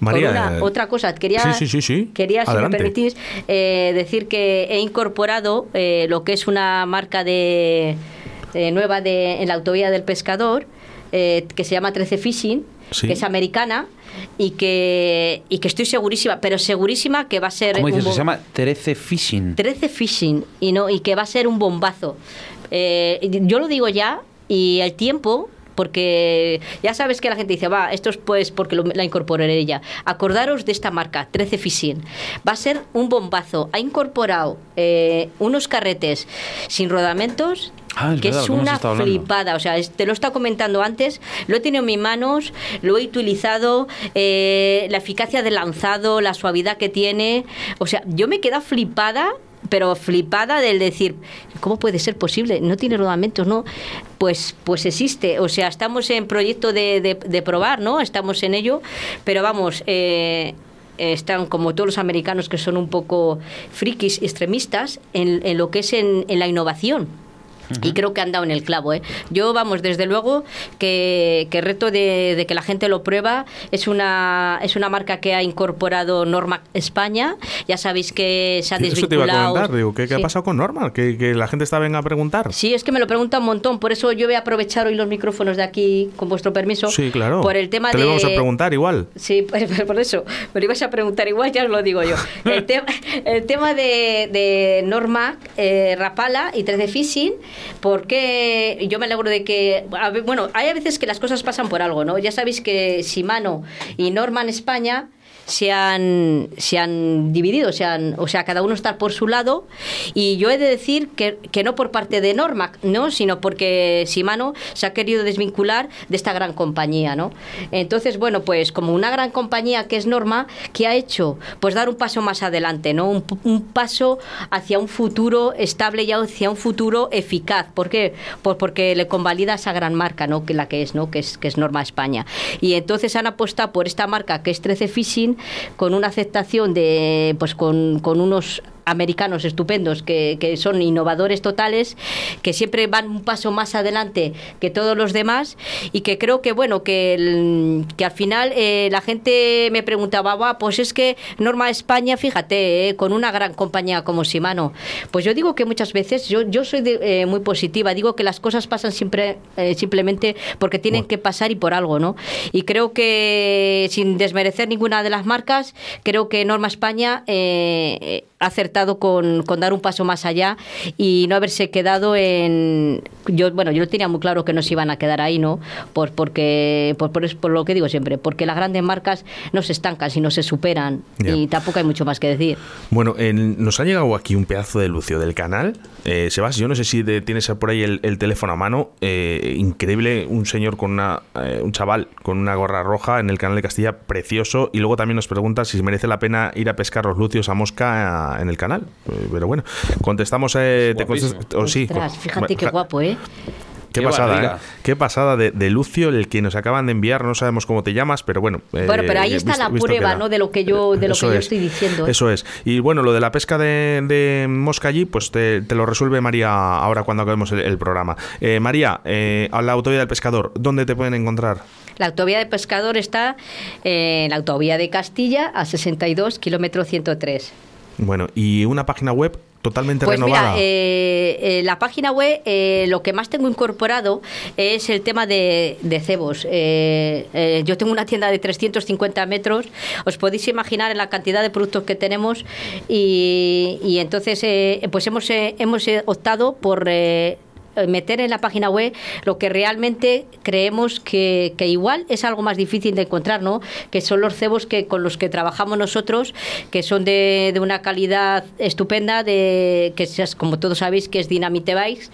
A: María,
C: una-
A: eh,
C: otra cosa, quería,
A: sí, sí, sí, sí.
C: quería si me permitís, eh, decir que he incorporado eh, lo que es una marca de, de nueva de, en la autovía del pescador, eh, que se llama 13 Fishing, que es americana y que, y que estoy segurísima, pero segurísima que va a ser
B: ¿Cómo dices?
C: un
B: Se llama 13 Fishing.
C: 13 Fishing y, no, y que va a ser un bombazo. Yo lo digo ya y el tiempo porque ya sabes que la gente dice, va, esto es pues porque lo- la incorporaré ella. Acordaros de esta marca, 13 Fishing. Va a ser un bombazo. Ha incorporado eh, unos carretes sin rodamentos.
B: Ah, es
C: que
B: verdad,
C: es una flipada, o sea, es- te lo estado comentando antes, lo he tenido en mis manos, lo he utilizado, eh, la eficacia del lanzado, la suavidad que tiene, o sea, yo me queda flipada pero flipada del decir, ¿cómo puede ser posible? No tiene rodamentos, ¿no? Pues, pues existe. O sea, estamos en proyecto de, de- de probar, ¿no? Estamos en ello, pero vamos, eh, están como todos los americanos que son un poco frikis, extremistas, en, en lo que es en, en la innovación. Y creo que han dado en el clavo. ¿eh? Yo, vamos, desde luego que, que reto de, de que la gente lo prueba. Es una, es una marca que ha incorporado Norma España. Ya sabéis que se ha
A: Eso te iba a
C: desvinculado.
A: comentar, digo, ¿qué, qué ha
C: Sí.
A: pasado con Norma? Que, que la gente está venga a preguntar.
C: Sí, es que me lo pregunta un montón, por eso yo voy a aprovechar hoy los micrófonos de aquí, con vuestro permiso.
A: Sí, claro.
C: Por el tema
A: Te
C: de.
A: lo vamos a preguntar igual.
C: Sí, pues, por eso. Me lo ibas a preguntar igual, ya os lo digo yo. El, tema el tema de, de Norma eh, Rapala y 13 Fishing, porque yo me alegro de que. bueno, hay a veces que las cosas pasan por algo, ¿no? Ya sabéis que Shimano y Norma en España se han, se han dividido, se han, o sea, cada uno está por su lado. Y yo he de decir que, que no por parte de Norma, ¿no? sino porque Shimano se ha querido desvincular de esta gran compañía. ¿no? Entonces, bueno, pues como una gran compañía que es Norma, ¿qué ha hecho? Pues dar un paso más adelante, ¿no? un, un paso hacia un futuro estable y hacia un futuro eficaz. ¿Por qué? Pues porque le convalida esa gran marca, ¿no? Que la que es, ¿no? Que es, que es Norma España. Y entonces han apostado por esta marca que es 13 Fishing con una aceptación de, pues con, con unos americanos estupendos que, que son innovadores totales, que siempre van un paso más adelante que todos los demás y que creo que bueno que, el- que al final eh, la gente me preguntaba, "Buah, pues es que Norma España, fíjate, eh, con una gran compañía como Shimano, pues yo digo que muchas veces yo, yo soy de- eh, muy positiva, digo que las cosas pasan siempre simplemente porque tienen que pasar y por algo, ¿no? Y creo que sin desmerecer ninguna de las marcas, creo que Norma España ha acertado con, con dar un paso más allá y no haberse quedado en yo bueno yo lo tenía muy claro que no se iban a quedar ahí no por porque por, por, por lo que digo siempre porque las grandes marcas no se estancan sino se superan y tampoco hay mucho más que decir
A: Bueno, en- nos ha llegado aquí un pedazo de lucio del canal. Eh, Sebas, yo no sé si de- tienes por ahí el, el teléfono a mano. Eh, increíble, un señor con una, eh, un chaval con una gorra roja en el canal de Castilla, precioso. Y luego también nos pregunta si merece la pena ir a pescar los lucios a mosca en el canal. Pero bueno, contestamos. Eh, te contest- o sí,
C: Ostras, fíjate qué guapo eh
A: Qué,
B: Qué
A: pasada. ¿eh? Qué pasada de, de Lucio, el que nos acaban de enviar, no sabemos cómo te llamas, pero bueno. eh,
C: Bueno, pero ahí está
A: visto-
C: la prueba. ¿no? De lo que yo, de lo que yo
A: es,
C: estoy diciendo. ¿eh?
A: Eso es. Y bueno, lo de la pesca de, de mosca allí, pues te, te lo resuelve María ahora cuando acabemos el, el programa. Eh, María, eh, a la autovía del pescador, ¿dónde te pueden encontrar?
C: La autovía de pescador está en la autovía de Castilla a 62 kilómetro 103.
A: Bueno, y una página web totalmente
C: Pues
A: renovada.
C: mira, eh, eh, la página web, eh, lo que más tengo incorporado es el tema de, de cebos. Eh, yo tengo una tienda de 350 metros, os podéis imaginar en la cantidad de productos que tenemos y, y entonces eh, pues hemos, eh, hemos optado por... eh, meter en la página web lo que realmente creemos que, que igual es algo más difícil de encontrar, ¿no? Que son los cebos que con los que trabajamos nosotros, que son de, de una calidad estupenda, de que es, como todos sabéis que es Dynamite Bikes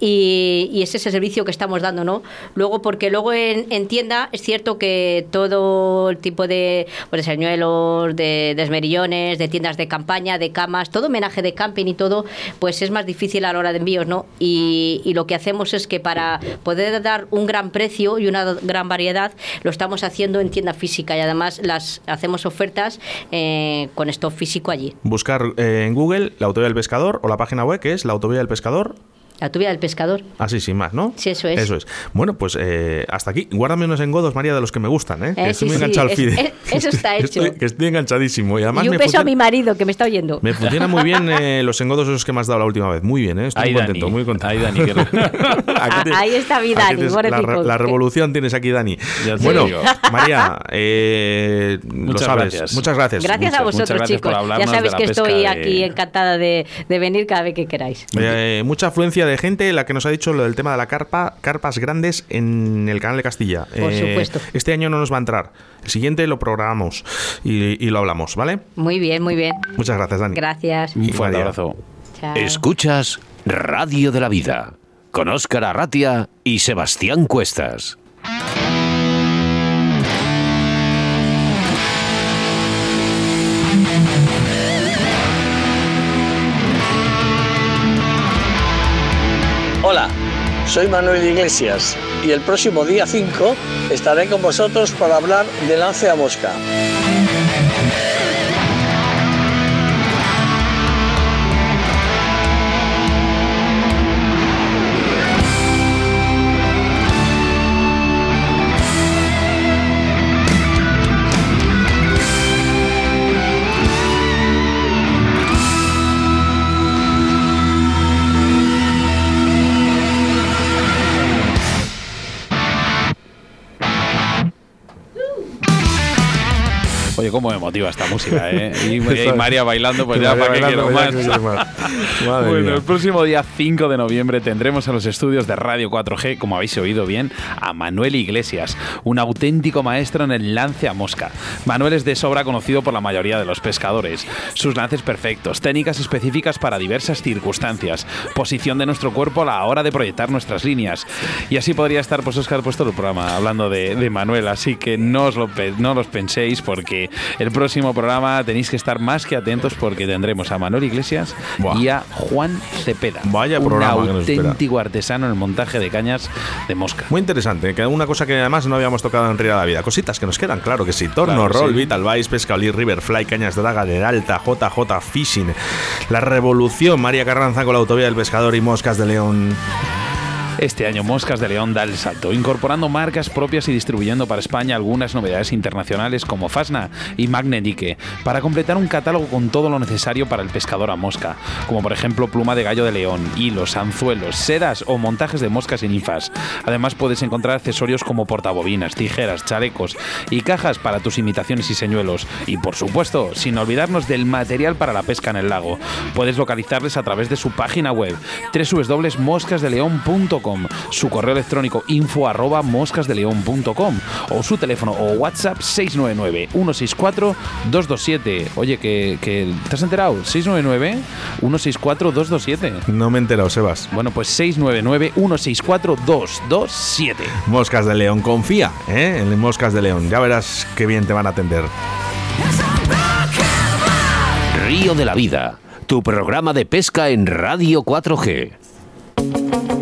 C: y, y ese es el servicio que estamos dando, ¿no? Luego porque luego en, en tienda es cierto que todo el tipo de pues, señuelos, de, de esmerillones, de tiendas de campaña, de camas, todo homenaje de camping y todo, pues es más difícil a la hora de envíos, ¿no? Y, y lo que hacemos es que para poder dar un gran precio y una gran variedad, lo estamos haciendo en tienda física y además las hacemos ofertas eh, con stock físico allí.
A: Buscar eh, en Google la autovía del pescador o la página web que es la autovía del pescador.
C: La tuya del pescador.
A: Así, sin más, ¿no?
C: Sí, eso es.
A: Eso es. Bueno, pues eh, hasta aquí. Guárdame unos engodos, María, de los que me gustan, ¿eh?
C: Eh,
A: que estoy
C: sí,
A: muy
C: sí,
A: enganchado al
C: es- es- eso está
A: estoy-
C: hecho.
A: que estoy enganchadísimo. Y además
C: y un
A: me
C: beso a mi marido que me está oyendo.
A: Me funcionan muy bien eh, los engodos esos que me has dado la última vez. Muy bien, ¿eh? Estoy
B: Ahí,
A: muy
B: Dani.
A: contento, muy contento.
B: Ahí, Dani, que-
A: Aquí
C: Ah, ahí está mi Dani,
A: tienes la,
C: pobrecito.
A: re- la revolución tienes aquí, Dani.
B: Ya
A: Bueno. María, eh, lo
B: Muchas
A: sabes.
B: gracias.
A: Muchas gracias.
C: Gracias a vosotros, chicos. Ya sabéis que estoy aquí encantada de, venir cada vez que queráis.
A: Mucha afluencia de gente, la que nos ha dicho lo del tema de la carpa, carpas grandes en el canal de Castilla.
C: Por
A: Eh,
C: supuesto.
A: Este año no nos va a entrar. El siguiente lo programamos y, y lo hablamos, ¿vale?
C: Muy bien, muy bien.
A: Muchas gracias, Dani.
C: Gracias.
B: Un fuerte abrazo.
C: Chao.
D: Escuchas Radio de la Vida con Óscar Arratia y Sebastián Cuestas.
G: Soy Manuel Iglesias y el próximo día 5 estaré con vosotros para hablar de lance a mosca.
B: Cómo me motiva esta música, ¿eh? Y, y María bailando, pues ya para qué quiero más.
A: Madre
B: Bueno,
A: mía.
B: el próximo día 5 de noviembre tendremos en los estudios de Radio 4G, como habéis oído bien, a Manuel Iglesias, un auténtico maestro en el lance a mosca. Manuel es de sobra conocido por la mayoría de los pescadores. Sus lances perfectos, técnicas específicas para diversas circunstancias, posición de nuestro cuerpo a la hora de proyectar nuestras líneas. Y así podría estar, pues Oscar, puesto el programa hablando de, de Manuel. Así que no os lo, no los penséis porque el próximo programa tenéis que estar más que atentos porque tendremos a Manuel Iglesias
A: Buah.
B: y a Juan Cepeda.
A: Vaya
B: un
A: programa
B: auténtico artesano en el montaje de cañas de mosca.
A: Muy interesante, que una cosa que además no habíamos tocado en Ría de la Vida. Cositas que nos quedan, claro que sí. Torno,
B: Claro
A: Roll,
B: sí.
A: Vital Vice, Pescaolí, Riverfly, Cañas de Alta, JJ Fishing, La Revolución, María Carranza con la Autovía del Pescador y Moscas de León.
B: Este año Moscas de León da el salto, incorporando marcas propias y distribuyendo para España algunas novedades internacionales como Fasna y Magnedique, para completar un catálogo con todo lo necesario para el pescador a mosca, como por ejemplo pluma de gallo de león, hilos, anzuelos, sedas o montajes de moscas y ninfas. Además puedes encontrar accesorios como portabobinas, tijeras, chalecos y cajas para tus imitaciones y señuelos. Y por supuesto, sin olvidarnos del material para la pesca en el lago. Puedes localizarles a través de su página web su correo electrónico info arroba moscasdeleon.com o su teléfono o WhatsApp 699 164 227. Oye, que, que ¿te has enterado? 699 164 227.
A: No me he enterado, Sebas.
B: Bueno, pues 699 164 227.
A: Moscas de León, confía ¿eh? en Moscas de León. Ya verás qué bien te van a atender.
D: Río de la Vida, tu programa de pesca en Radio 4G.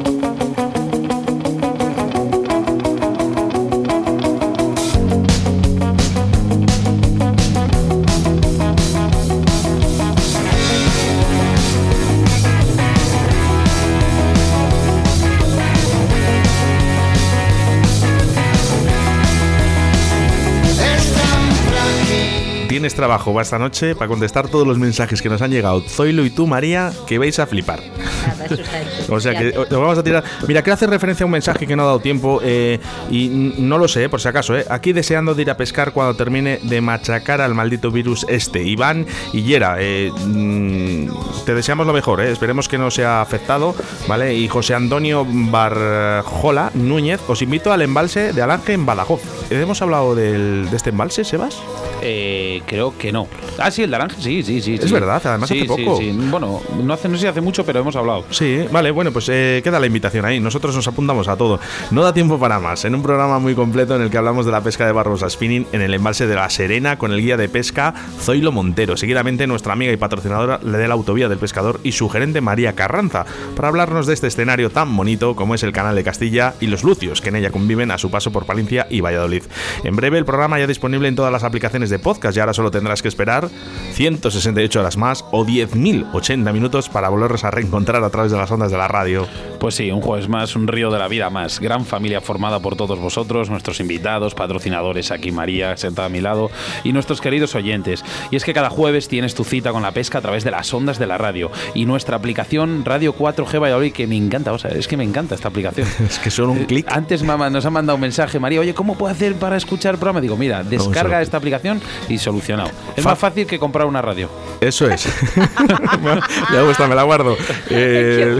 A: Tienes trabajo para esta noche para contestar todos los mensajes que nos han llegado. Zoilo y tú, María, que vais a flipar.
C: Nada, eso está hecho.
A: O sea que
C: te-
A: os vamos a tirar. Mira, quiero hacer referencia a un mensaje que no ha dado tiempo eh, y no lo sé, por si acaso. Eh. Aquí deseando de ir a pescar cuando termine de machacar al maldito virus este. Iván y Yera, eh, mm, te deseamos lo mejor, eh. esperemos que no sea afectado, ¿vale? Y José Antonio Barjola Núñez, os invito al embalse de Alange en Badajoz. ¿Hemos hablado del- de este embalse, Sebas?
B: Eh, creo que no. Ah, sí, el de Aranje, sí, sí, sí.
A: Es
B: sí.
A: verdad, además
B: Sí,
A: hace poco.
B: sí. Bueno, no, hace, no sé si hace mucho, pero hemos hablado.
A: Sí, vale, bueno, pues eh, queda la invitación ahí. Nosotros nos apuntamos a todo. No da tiempo para más. En un programa muy completo en el que hablamos de la pesca de Barbosa Spinning en el embalse de La Serena con el guía de pesca Zoilo Montero. Seguidamente nuestra amiga y patrocinadora de la Autovía del Pescador y su gerente María Carranza para hablarnos de este escenario tan bonito como es el Canal de Castilla y los lucios que en ella conviven a su paso por Palencia y Valladolid. En breve el programa ya disponible en todas las aplicaciones de podcast y ahora solo tendrás que esperar 168 horas más o 10.080 minutos para volvernos a reencontrar a través de las ondas de la radio.
B: Pues sí, un jueves más, un río de la vida más. Gran familia formada por todos vosotros, nuestros invitados, patrocinadores, aquí María sentada a mi lado, y nuestros queridos oyentes. Y es que cada jueves tienes tu cita con la pesca a través de las ondas de la radio y nuestra aplicación Radio 4G Valladolid, que me encanta, o sea, es que me encanta esta aplicación.
A: Es que solo un clic.
B: Antes mamá, nos ha mandado un mensaje, María, oye, ¿cómo puedo hacer para escuchar el programa? Digo, mira, descarga
A: solo.
B: esta aplicación y solucionado. Es
A: Fa-
B: más fácil que comprar una radio.
A: Eso es. me gusta, me la guardo. Eh,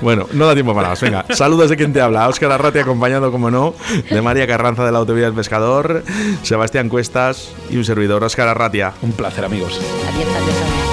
A: bueno, no da tiempo para más. Venga, saludos de quien te habla. Óscar Arrati, acompañado, como no, de María Carranza de la Autovía del Pescador, Sebastián Cuestas y un servidor, Óscar Arratia.
B: Un placer, amigos.
C: Adiós, adiós, adiós.